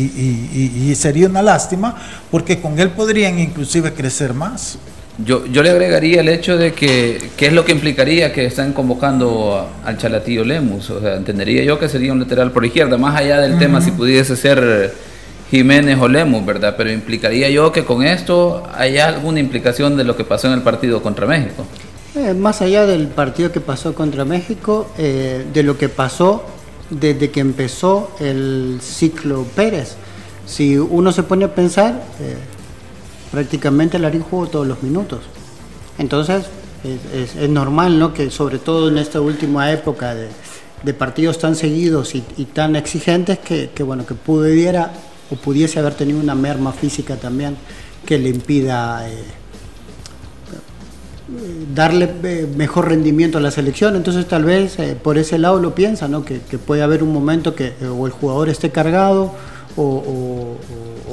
y sería una lástima porque con él podrían inclusive crecer más. Yo, yo le agregaría el hecho de que, ¿qué es lo que implicaría que están convocando a- al Chalatillo Lemus? O sea, entendería yo que sería un lateral por izquierda, más allá del tema si pudiese ser Jiménez o Lemus, ¿verdad? Pero implicaría yo que con esto hay alguna implicación de lo que pasó en el partido contra México. Eh, más allá del partido que pasó contra México, eh, de lo que pasó desde que empezó el ciclo Pérez. Si uno se pone a pensar, eh, prácticamente Larín jugó todos los minutos. Entonces, es, normal, ¿no? Que sobre todo en esta última época de, partidos tan seguidos y, tan exigentes, que, bueno, que pudiera o pudiese haber tenido una merma física también que le impida eh, darle eh, mejor rendimiento a la selección. Entonces tal vez eh, por ese lado lo piensa, ¿no? que, puede haber un momento que o el jugador esté cargado o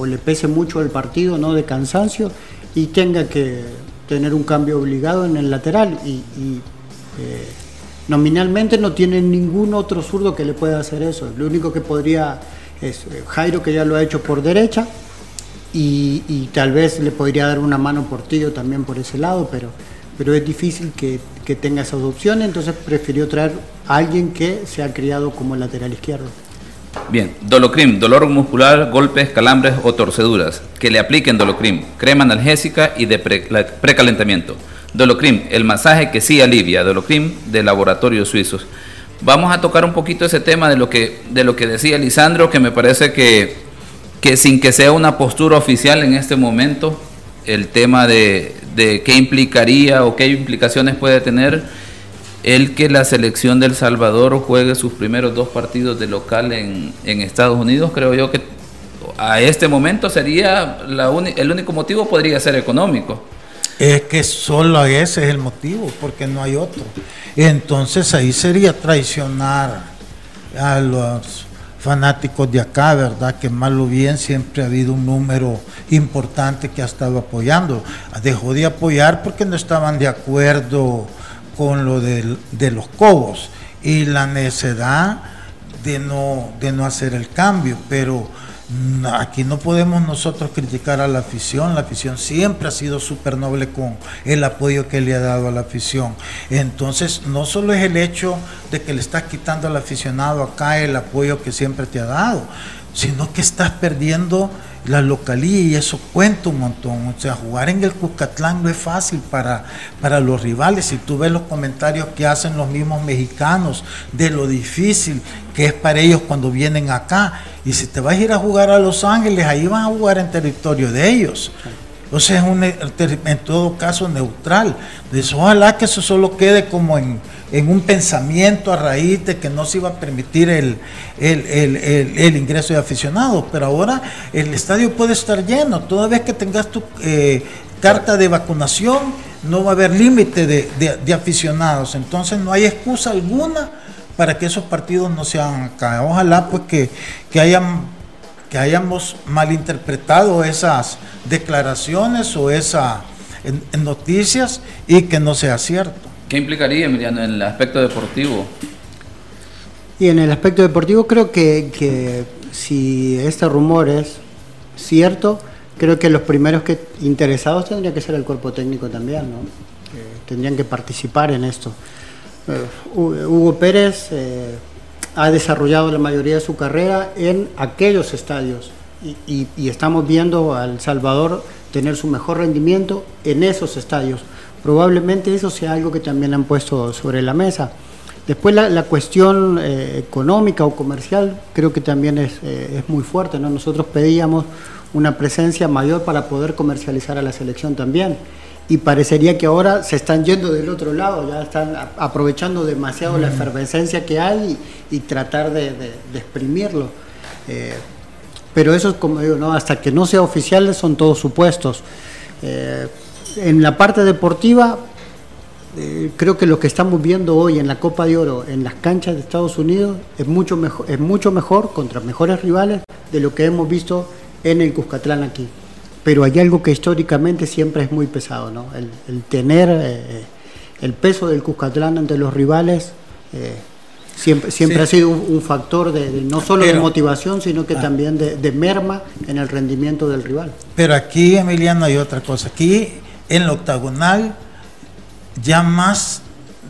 le pese mucho el partido ¿no? de cansancio y tenga que tener un cambio obligado en el lateral. Y, eh, nominalmente no tiene ningún otro zurdo que le pueda hacer eso. Lo único que podría es eh, Jairo, que ya lo ha hecho por derecha, y, y tal vez le podría dar una mano Portillo también por ese lado, pero, pero es difícil que, que tenga esas opciones, entonces prefirió traer a alguien que se ha criado como lateral izquierdo. Bien, Dolocrim, dolor muscular, golpes, calambres o torceduras. Que le apliquen Dolocrim, crema analgésica y de precalentamiento. Dolocrim, el masaje que sí alivia. Dolocrim de laboratorios suizos. Vamos a tocar un poquito ese tema de lo que, de lo que decía Lisandro, que me parece que, que sin que sea una postura oficial en este momento, el tema de, de qué implicaría o qué implicaciones puede tener el que la selección del Salvador juegue sus primeros dos partidos de local en, en Estados Unidos, creo yo que a este momento sería la el único motivo podría ser económico. Es que solo ese es el motivo, porque no hay otro. Entonces ahí sería traicionar a los fanáticos de acá, ¿verdad? Que mal o bien siempre ha habido un número importante que ha estado apoyando. Dejó de apoyar porque no estaban de acuerdo con lo del- de los cobos y la necesidad de no, de no hacer el cambio, pero aquí no podemos nosotros criticar a la afición, la afición siempre ha sido súper noble con el apoyo que le ha dado a la afición. Entonces, no solo es el hecho de que le estás quitando al aficionado acá el apoyo que siempre te ha dado, sino que estás perdiendo la localía y eso cuenta un montón. O sea, jugar en el Cuscatlán no es fácil para, para los rivales. Si tú ves los comentarios que hacen los mismos mexicanos de lo difícil que es para ellos cuando vienen acá. Y si te vas a ir a jugar a Los Ángeles, ahí van a jugar en territorio de ellos. Sea, es un, ter- en todo caso neutral. Entonces, ojalá que eso solo quede como en, en un pensamiento a raíz de que no se iba a permitir el, el, el- el- ingreso de aficionados. Pero ahora el estadio puede estar lleno. Toda vez que tengas tu eh, carta de vacunación, no va a haber límite de, de- de aficionados. Entonces no hay excusa alguna para que esos partidos no se hagan acá. Ojalá pues que, que hayan que hayamos malinterpretado esas declaraciones o esas noticias y que no sea cierto. ¿Qué implicaría, Emiliano, en el aspecto deportivo? Y en el aspecto deportivo creo que, que si este rumor es cierto, creo que los primeros que interesados tendría que ser el cuerpo técnico también, ¿no? Tendrían que participar en esto. Eh, Hu- Hugo Pérez eh, ha desarrollado la mayoría de su carrera en aquellos estadios y, y- estamos viendo a El Salvador tener su mejor rendimiento en esos estadios. Probablemente eso sea algo que también han puesto sobre la mesa. Después la, cuestión eh, económica o comercial creo que también es, eh, es muy fuerte. ¿no? Nosotros pedíamos una presencia mayor para poder comercializar a la selección también. Y parecería que ahora se están yendo del otro lado, ya están aprovechando demasiado la efervescencia que hay y, y tratar de, de- de exprimirlo. Eh, pero eso es como digo, ¿no? hasta que no sea oficial son todos supuestos. Eh, en la parte deportiva, eh, creo que lo que estamos viendo hoy en la Copa de Oro en las canchas de Estados Unidos es mucho mejor, es mucho mejor contra mejores rivales de lo que hemos visto en el Cuscatlán aquí. Pero hay algo que históricamente siempre es muy pesado, ¿no? El, el tener eh, el peso del Cuscatlán ante los rivales eh, siempre, siempre Sí. ha sido un, un factor de, de no solo de motivación, sino que Ah. también de, de merma en el rendimiento del rival. Pero aquí, Emiliano, hay otra cosa. Aquí, en la octagonal, ya más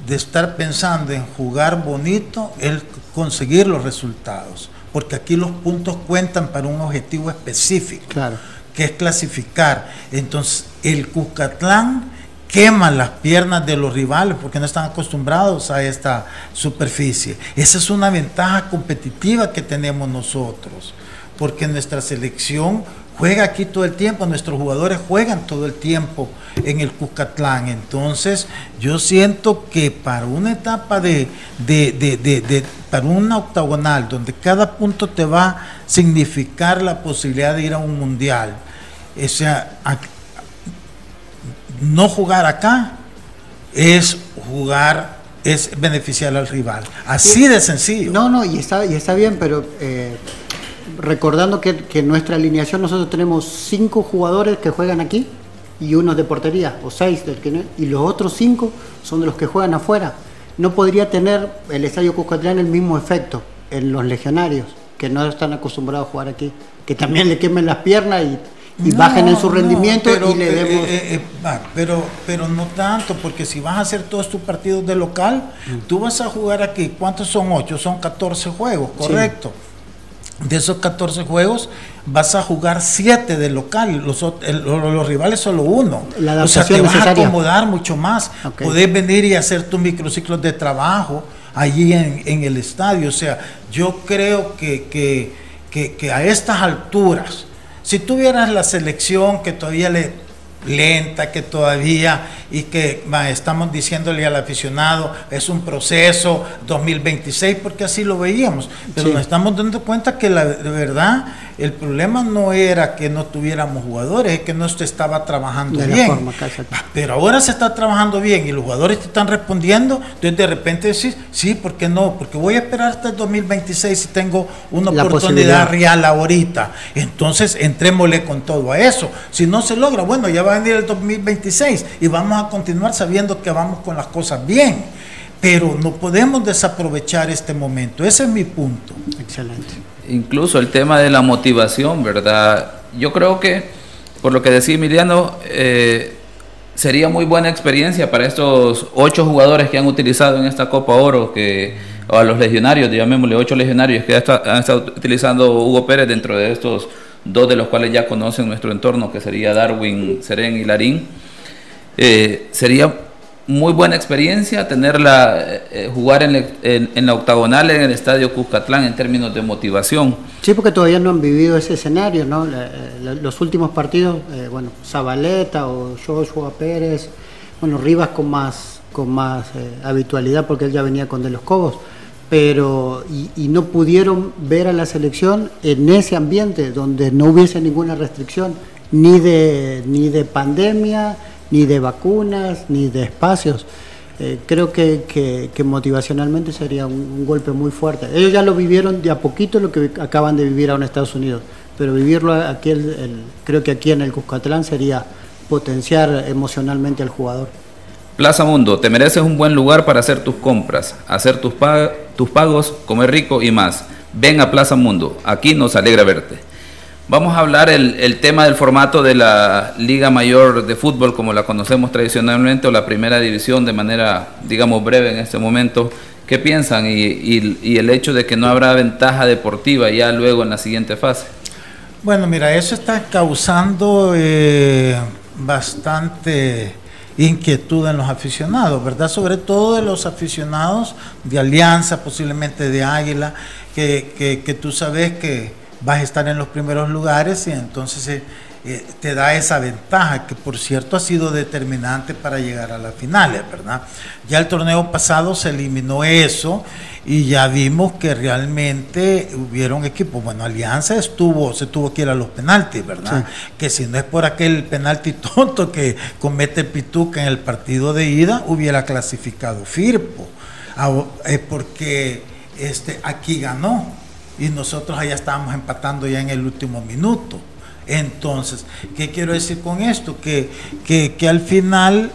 de estar pensando en jugar bonito, el conseguir los resultados. Porque aquí los puntos cuentan para un objetivo específico, Claro. Que es clasificar. Entonces, el Cuscatlán quema las piernas de los rivales porque no están acostumbrados a esta superficie. Esa es una ventaja competitiva que tenemos nosotros, porque nuestra selección juega aquí todo el tiempo, nuestros jugadores juegan todo el tiempo en el Cuscatlán. Entonces, yo siento que para una etapa de, de, de, de, para una octagonal, donde cada punto te va a significar la posibilidad de ir a un mundial, o sea, no jugar acá es jugar es beneficiar al rival. Así de sencillo. No, no, y está, y está bien, pero eh, recordando que, en nuestra alineación nosotros tenemos cinco jugadores que juegan aquí y unos de portería, o seis, del que y los otros cinco son de los que juegan afuera. No podría tener el Estadio Cuscatlán el mismo efecto en los legionarios, que no están acostumbrados a jugar aquí, que también le quemen las piernas y y bajen en su rendimiento y le demos... Eh, eh, eh, pero, pero no tanto, porque si vas a hacer todos tus partidos de local, mm. tú vas a jugar aquí, ¿cuántos son 8? Son 14 juegos, correcto. De esos 14 juegos vas a jugar 7 de local, los, los, rivales solo uno. o sea, te vas a acomodar mucho más. Podés venir y hacer tus microciclos de trabajo allí en, el estadio. O sea, yo creo que, que, que a estas alturas, si tuvieras la selección que todavía le lenta, que todavía y que estamos diciéndole al aficionado es un proceso 2026 porque así lo veíamos, pero nos estamos dando cuenta que la de verdad el problema no era que no tuviéramos jugadores, es que no se estaba trabajando bien. pero ahora se está trabajando bien y los jugadores te están respondiendo, entonces de repente decís, sí, ¿por qué no? Porque voy a esperar hasta el 2026 si tengo una oportunidad real ahorita. Entonces entrémosle con todo a eso. Si no se logra, bueno, ya va a venir el 2026 y vamos a continuar sabiendo que vamos con las cosas bien. Pero no podemos desaprovechar este momento. Ese es mi punto. Excelente. Incluso el tema de la motivación, ¿verdad? Yo creo que, por lo que decía Emiliano, eh, sería muy buena experiencia para estos ocho jugadores que han utilizado en esta Copa Oro, que, o a los legionarios, llamémosle ocho legionarios que han estado utilizando Hugo Pérez dentro de estos dos de los cuales ya conocen nuestro entorno, que sería Darwin, Seren y Larín. Eh, sería muy buena experiencia tenerla, eh, eh, jugar en, la octagonal en el estadio Cuscatlán en términos de motivación. Sí, porque todavía no han vivido ese escenario, ¿no? los últimos partidos, bueno, Zabaleta o Joshua Pérez, bueno, Rivas con más, con más habitualidad porque él ya venía con De los Cobos pero y, no pudieron ver a la selección en ese ambiente donde no hubiese ninguna restricción ni de ni de pandemia ni de vacunas ni de espacios eh, creo que, motivacionalmente sería un, golpe muy fuerte ellos ya lo vivieron de a poquito lo que acaban de vivir ahora en Estados Unidos pero vivirlo aquí creo que aquí en el Cuscatlán sería potenciar emocionalmente al jugador Plaza Mundo, te mereces un buen lugar para hacer tus compras, hacer tus, tus pagos, comer rico y más. Ven a Plaza Mundo, aquí nos alegra verte. Vamos a hablar el, tema del formato de la Liga Mayor de Fútbol, como la conocemos tradicionalmente, o la primera división de manera, digamos, breve en este momento. ¿Qué piensan? Y, el hecho de que no habrá ventaja deportiva ya luego en la siguiente fase. Bueno, mira, eso está causando eh, bastante inquietud en los aficionados, ¿verdad? Sobre todo de los aficionados de Alianza, posiblemente de Águila, que, que, tú sabes que vas a estar en los primeros lugares y entonces eh, eh, te da esa ventaja, que por cierto ha sido determinante para llegar a las finales, ¿verdad? Ya el torneo pasado se eliminó eso y ya vimos que realmente hubieron equipos. Bueno, Alianza estuvo, se tuvo que ir a los penaltis, ¿verdad? Que si no es por aquel penalti tonto que comete Pituca en el partido de ida, hubiera clasificado Firpo. Eh, porque este, aquí ganó y nosotros allá estábamos empatando ya en el último minuto. Entonces, ¿qué quiero decir con esto? Que, que, que al final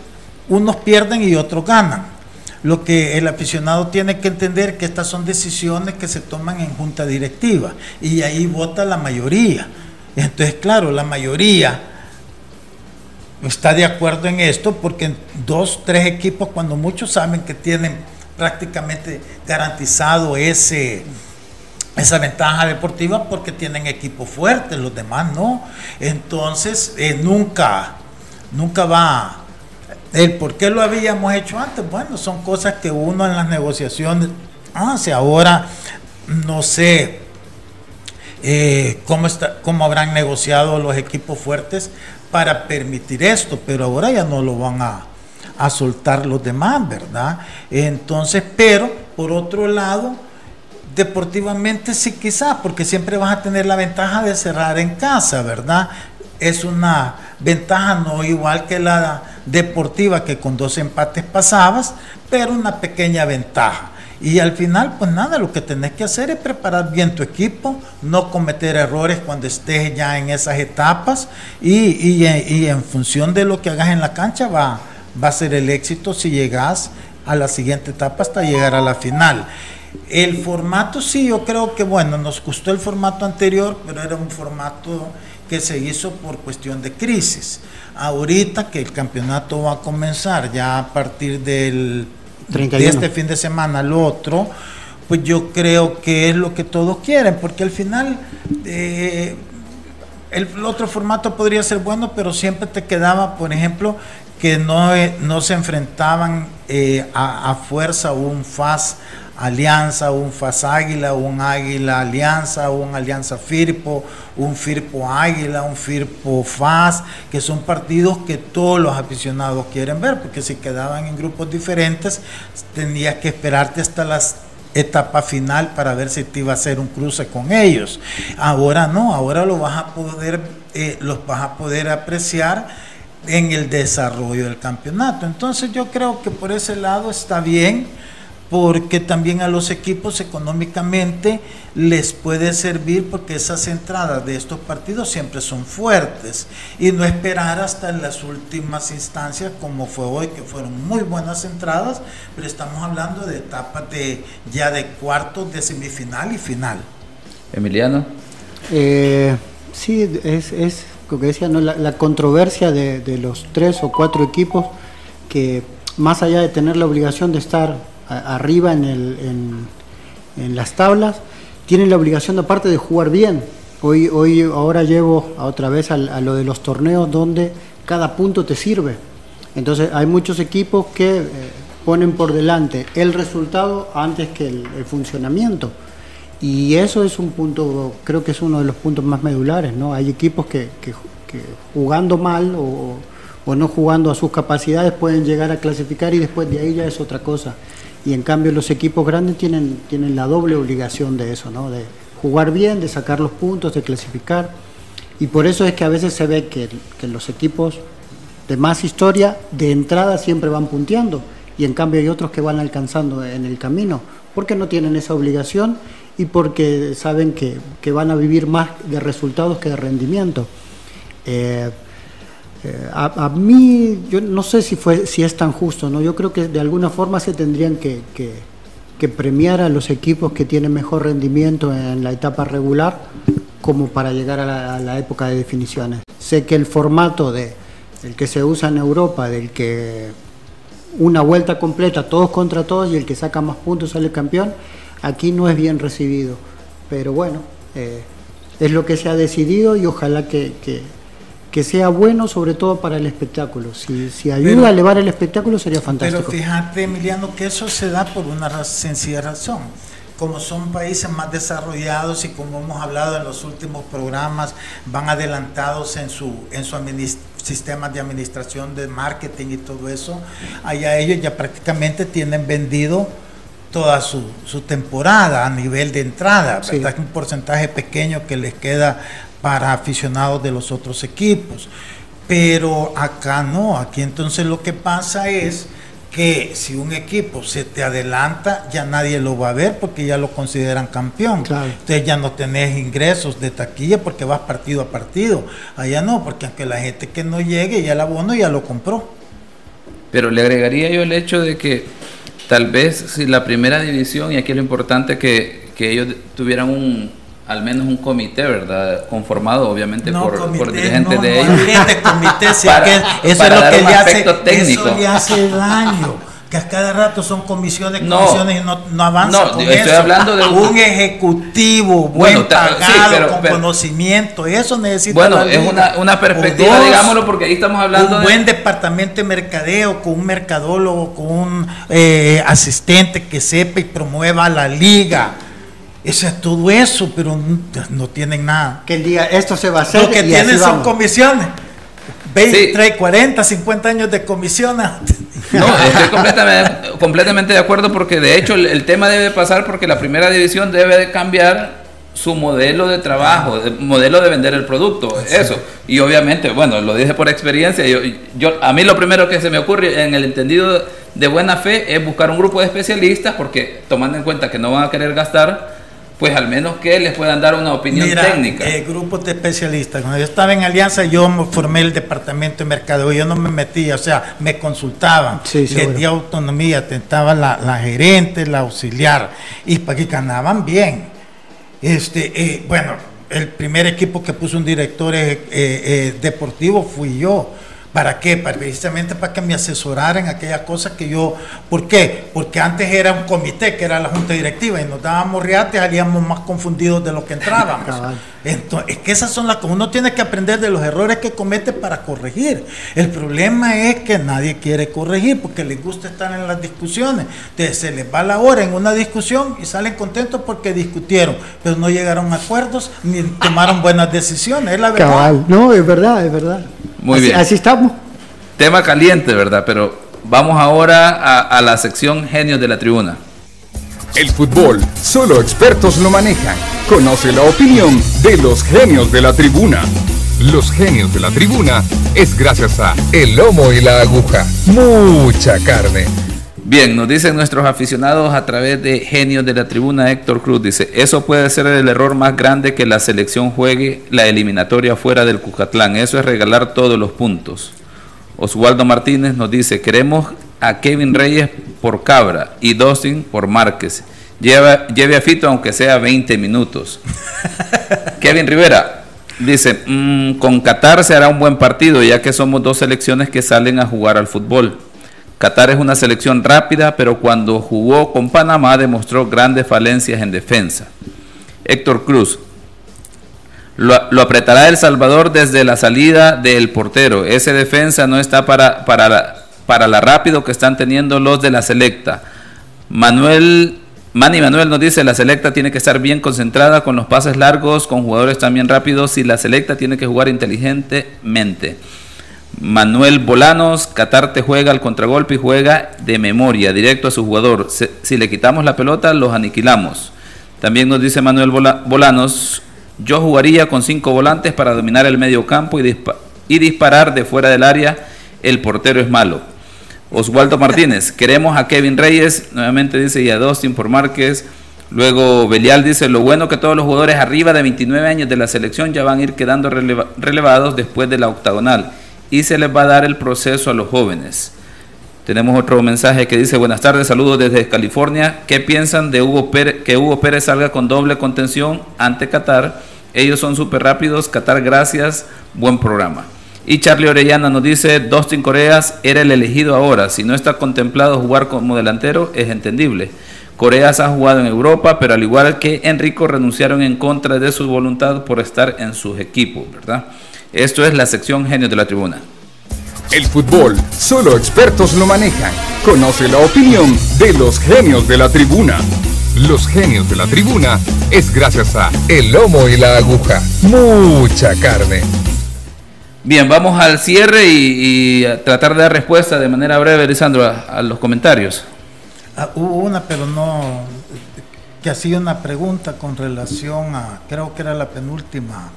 unos pierden y otros ganan lo que el aficionado tiene que entender que estas son decisiones que se toman en junta directiva y ahí vota la mayoría. Entonces, claro, la mayoría está de acuerdo en esto porque dos, tres equipos, cuando muchos saben que tienen prácticamente garantizado ese esa ventaja deportiva porque tienen equipos fuertes, los demás no. Entonces, eh, nunca, nunca va el por qué lo habíamos hecho antes, bueno, son cosas que uno en las negociaciones hace. Ahora, no sé, eh, cómo, está, cómo habrán negociado los equipos fuertes para permitir esto, pero ahora ya no lo van a, a soltar los demás, ¿verdad? Entonces, pero por otro lado, deportivamente sí quizás, porque siempre vas a tener la ventaja de cerrar en casa, ¿verdad? Es una ventaja no igual que la deportiva que con dos empates pasabas, pero una pequeña ventaja. Y al final, pues nada, lo que tenés que hacer es preparar bien tu equipo, no cometer errores cuando estés ya en esas etapas y, en función de lo que hagas en la cancha va, va a ser el éxito si llegas a la siguiente etapa hasta llegar a la final. El formato sí, yo creo que bueno, nos gustó el formato anterior, pero era un formato que se hizo por cuestión de crisis. Ahorita que el campeonato va a comenzar ya a partir del de este fin de semana al otro, pues yo creo que es lo que todos quieren, porque al final eh, el, otro formato podría ser bueno, pero siempre te quedaba, por ejemplo, que no, eh, no se enfrentaban eh, a, a, fuerza un FAS Alianza, un FAS Águila, un Águila Alianza, un Alianza Firpo, un Firpo Águila, un Firpo FAS, que son partidos que todos los aficionados quieren ver, porque si quedaban en grupos diferentes, tenías que esperarte hasta las etapa final para ver si te iba a hacer un cruce con ellos. Ahora no, ahora lo vas a poder, eh, los vas a poder apreciar en el desarrollo del campeonato. Entonces yo creo que por ese lado está bien porque también a los equipos económicamente les puede servir porque esas entradas de estos partidos siempre son fuertes y no esperar hasta las últimas instancias como fue hoy que fueron muy buenas entradas pero estamos hablando de etapas de ya de cuartos de semifinal y final Emiliano eh, sí es, es lo que decía ¿no? la, controversia de, de los tres o cuatro equipos que más allá de tener la obligación de estar arriba en, el, en, las tablas, tienen la obligación aparte de jugar bien. Hoy, hoy ahora llevo a otra vez a, lo de los torneos donde cada punto te sirve. Entonces hay muchos equipos que eh, ponen por delante el resultado antes que el, funcionamiento. Y eso es un punto, creo que es uno de los puntos más medulares, ¿no? Hay equipos que, jugando mal o, o, no jugando a sus capacidades pueden llegar a clasificar y después de ahí ya es otra cosa y en cambio los equipos grandes tienen, tienen la doble obligación de eso, ¿no? de jugar bien, de sacar los puntos, de clasificar. Y por eso es que a veces se ve que, los equipos de más historia de entrada siempre van punteando y en cambio hay otros que van alcanzando en el camino porque no tienen esa obligación y porque saben que, van a vivir más de resultados que de rendimiento. Eh, a, mí, yo no sé si, fue, si es tan justo, ¿no? Yo creo que de alguna forma se tendrían que, premiar a los equipos que tienen mejor rendimiento en la etapa regular como para llegar a la, época de definiciones. Sé que el formato de el que se usa en Europa, del que una vuelta completa, todos contra todos, y el que saca más puntos sale campeón, aquí no es bien recibido. Pero bueno, eh, es lo que se ha decidido y ojalá que sea bueno sobre todo para el espectáculo. Si, si ayuda a elevar el espectáculo sería fantástico. Pero fíjate, Emiliano, que eso se da por una sencilla razón. Como son países más desarrollados y como hemos hablado en los últimos programas, van adelantados en su, en su sistema de administración de marketing y todo eso, allá ellos ya prácticamente tienen vendido toda su, su, temporada a nivel de entrada, ¿verdad? Un porcentaje pequeño que les queda para aficionados de los otros equipos. Pero acá no, aquí entonces lo que pasa es que si un equipo se te adelanta, ya nadie lo va a ver porque ya lo consideran campeón. Entonces ya no tenés ingresos de taquilla porque vas partido a partido. Allá no, porque aunque la gente que no llegue, ya el abono ya lo compró. Pero le agregaría yo el hecho de que tal vez si la primera división, y aquí lo importante que, que ellos tuvieran un, al menos un comité, ¿verdad? Conformado obviamente por, dirigentes de ellos. comité, si para, que eso es lo que le hace, técnico. eso le hace daño. Que a cada rato son comisiones, comisiones y no, no avanza no, estoy hablando de un, ejecutivo bueno, pagado, con conocimiento. Eso necesita. Bueno, es una, una perspectiva, digámoslo, porque ahí estamos hablando. Un buen departamento de mercadeo, con un mercadólogo, con un eh, asistente que sepa y promueva la liga Eso es todo eso, pero no, no tienen nada. Que el día esto se va a hacer. Lo que y tienen así son vamos. comisiones. 20, Sí. 30, 40, 50 años de comisiones. No, estoy completamente, completamente de acuerdo porque de hecho el, el tema debe pasar porque la primera división debe de cambiar su modelo de trabajo, el modelo de vender el producto, eso. Y obviamente, bueno, lo dije por experiencia, yo, yo, a mí lo primero que se me ocurre en el entendido de buena fe es buscar un grupo de especialistas porque tomando en cuenta que no van a querer gastar, pues al menos que les puedan dar una opinión Mira, técnica. eh, grupos de especialistas. Cuando yo estaba en Alianza, yo me formé el departamento de mercadeo. Yo no me metía, o sea, me consultaban. Sí, les di autonomía, estaba la, la gerente, la auxiliar. Y para que ganaban bien. Este, eh, bueno, el primer equipo que puso un director eh, eh, eh, deportivo fui yo. ¿Para qué? Para, precisamente para que me asesoraran aquellas cosas que yo... ¿Por qué? Porque antes era un comité, que era la junta directiva, y nos dábamos riates, salíamos más confundidos de lo que entrábamos. Entonces, es que esas son las cosas. Uno tiene que aprender de los errores que comete para corregir. El problema es que nadie quiere corregir porque les gusta estar en las discusiones. Entonces, se les va la hora en una discusión y salen contentos porque discutieron, pero no llegaron a acuerdos ni tomaron buenas decisiones. Es la verdad. Cabal. No, es verdad, es verdad. Muy Así- bien. Así estamos. Tema caliente, ¿verdad? Pero vamos ahora a, a la sección genios de la tribuna. El fútbol, solo expertos lo manejan. Conoce la opinión de los genios de la tribuna. Los genios de la tribuna es gracias a El Lomo y la Aguja. Mucha carne. Bien, nos dicen nuestros aficionados a través de Genios de la Tribuna, Héctor Cruz dice, eso puede ser el error más grande que la selección juegue la eliminatoria fuera del Cucatlán, eso es regalar todos los puntos. Oswaldo Martínez nos dice, queremos a Kevin Reyes por Cabra y Dustin por Márquez. Lleva, lleve a Fito aunque sea 20 minutos. Kevin Rivera dice, "Mm, con Qatar se hará un buen partido ya que somos dos selecciones que salen a jugar al fútbol. Qatar es una selección rápida, pero cuando jugó con Panamá demostró grandes falencias en defensa. Héctor Cruz, lo, lo apretará El Salvador desde la salida del portero. Ese defensa no está para, para, la, para la rápido que están teniendo los de la selecta. Manuel, Manny Manuel nos dice, la selecta tiene que estar bien concentrada con los pases largos, con jugadores también rápidos y la selecta tiene que jugar inteligentemente. Manuel Bolanos, Qatar te juega al contragolpe y juega de memoria, directo a su jugador. Si le quitamos la pelota, los aniquilamos. También nos dice Manuel Bola- Bolanos, yo jugaría con cinco volantes para dominar el medio campo y, y disparar de fuera del área. El portero es malo. Oswaldo Martínez, queremos a Kevin Reyes, nuevamente dice, y a Dustin por Márquez. Luego Belial dice, lo bueno que todos los jugadores arriba de 29 años de la selección ya van a ir quedando releva- relevados después de la octagonal y se les va a dar el proceso a los jóvenes. Tenemos otro mensaje que dice, buenas tardes, saludos desde California. ¿Qué piensan de Hugo Pérez, que Hugo Pérez salga con doble contención ante Qatar? Ellos son súper rápidos. Qatar, gracias. Buen programa. Y Charlie Orellana nos dice, Dustin Coreas era el elegido ahora. Si no está contemplado jugar como delantero, es entendible. Coreas ha jugado en Europa, pero al igual que Enrico, renunciaron en contra de su voluntad por estar en sus equipos, ¿verdad? Esto es la sección Genios de la Tribuna. El fútbol, solo expertos lo manejan. Conoce la opinión de los genios de la tribuna. Los genios de la tribuna es gracias a El Lomo y la Aguja. Mucha carne. Bien, vamos al cierre y, y a tratar de dar respuesta de manera breve, Lisandro, a, a los comentarios. Ah, hubo una, pero no, que hacía una pregunta con relación a, creo que era la penúltima.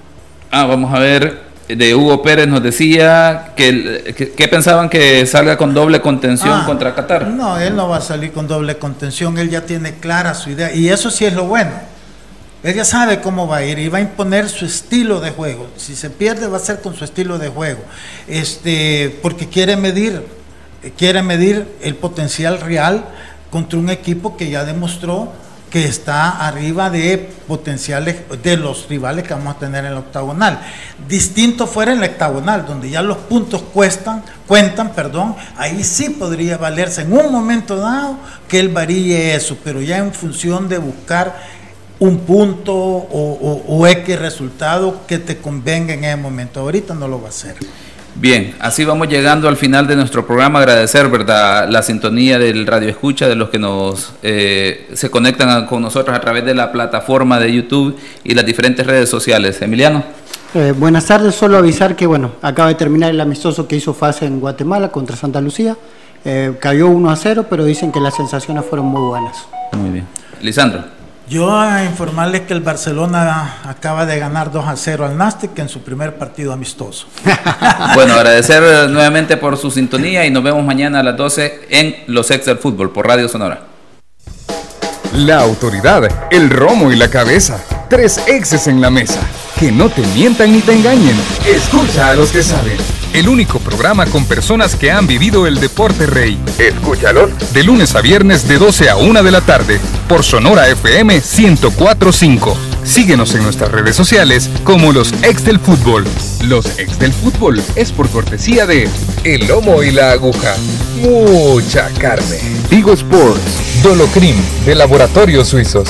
Ah, vamos a ver. De Hugo Pérez nos decía que, que pensaban que salga con doble contención Ah, contra Qatar. No, él no va a salir con doble contención, él ya tiene clara su idea y eso sí es lo bueno. Él ya sabe cómo va a ir y va a imponer su estilo de juego. Si se pierde va a ser con su estilo de juego. Este, porque quiere medir, quiere medir el potencial real contra un equipo que ya demostró que está arriba de potenciales de los rivales que vamos a tener en la octagonal. Distinto fuera en la octagonal, donde ya los puntos cuestan, cuentan, perdón, ahí sí podría valerse en un momento dado que él varíe eso, pero ya en función de buscar un punto o, o, o X resultado que te convenga en ese momento. Ahorita no lo va a hacer. Bien, así vamos llegando al final de nuestro programa. Agradecer, ¿verdad?, la sintonía del Radio Escucha, de los que nos eh, se conectan con nosotros a través de la plataforma de YouTube y las diferentes redes sociales. Emiliano. Eh, buenas tardes, solo avisar que, bueno, acaba de terminar el amistoso que hizo fase en Guatemala contra Santa Lucía. Eh, cayó 1 a 0, pero dicen que las sensaciones fueron muy buenas. Muy bien. Lisandro. Yo a informarles que el Barcelona acaba de ganar 2 a 0 al Nastic en su primer partido amistoso. Bueno, agradecer eh, nuevamente por su sintonía y nos vemos mañana a las 12 en Los Ex del Fútbol por Radio Sonora. La autoridad, el romo y la cabeza. Tres exes en la mesa. Que no te mientan ni te engañen. Escucha a los que saben. El único programa con personas que han vivido el deporte rey. Escúchalos. De lunes a viernes de 12 a 1 de la tarde. Por Sonora FM 1045. Síguenos en nuestras redes sociales como los ex del fútbol. Los ex del fútbol es por cortesía de El Lomo y la Aguja. Mucha carne. Tigo Sports. Dolocrim de Laboratorios Suizos.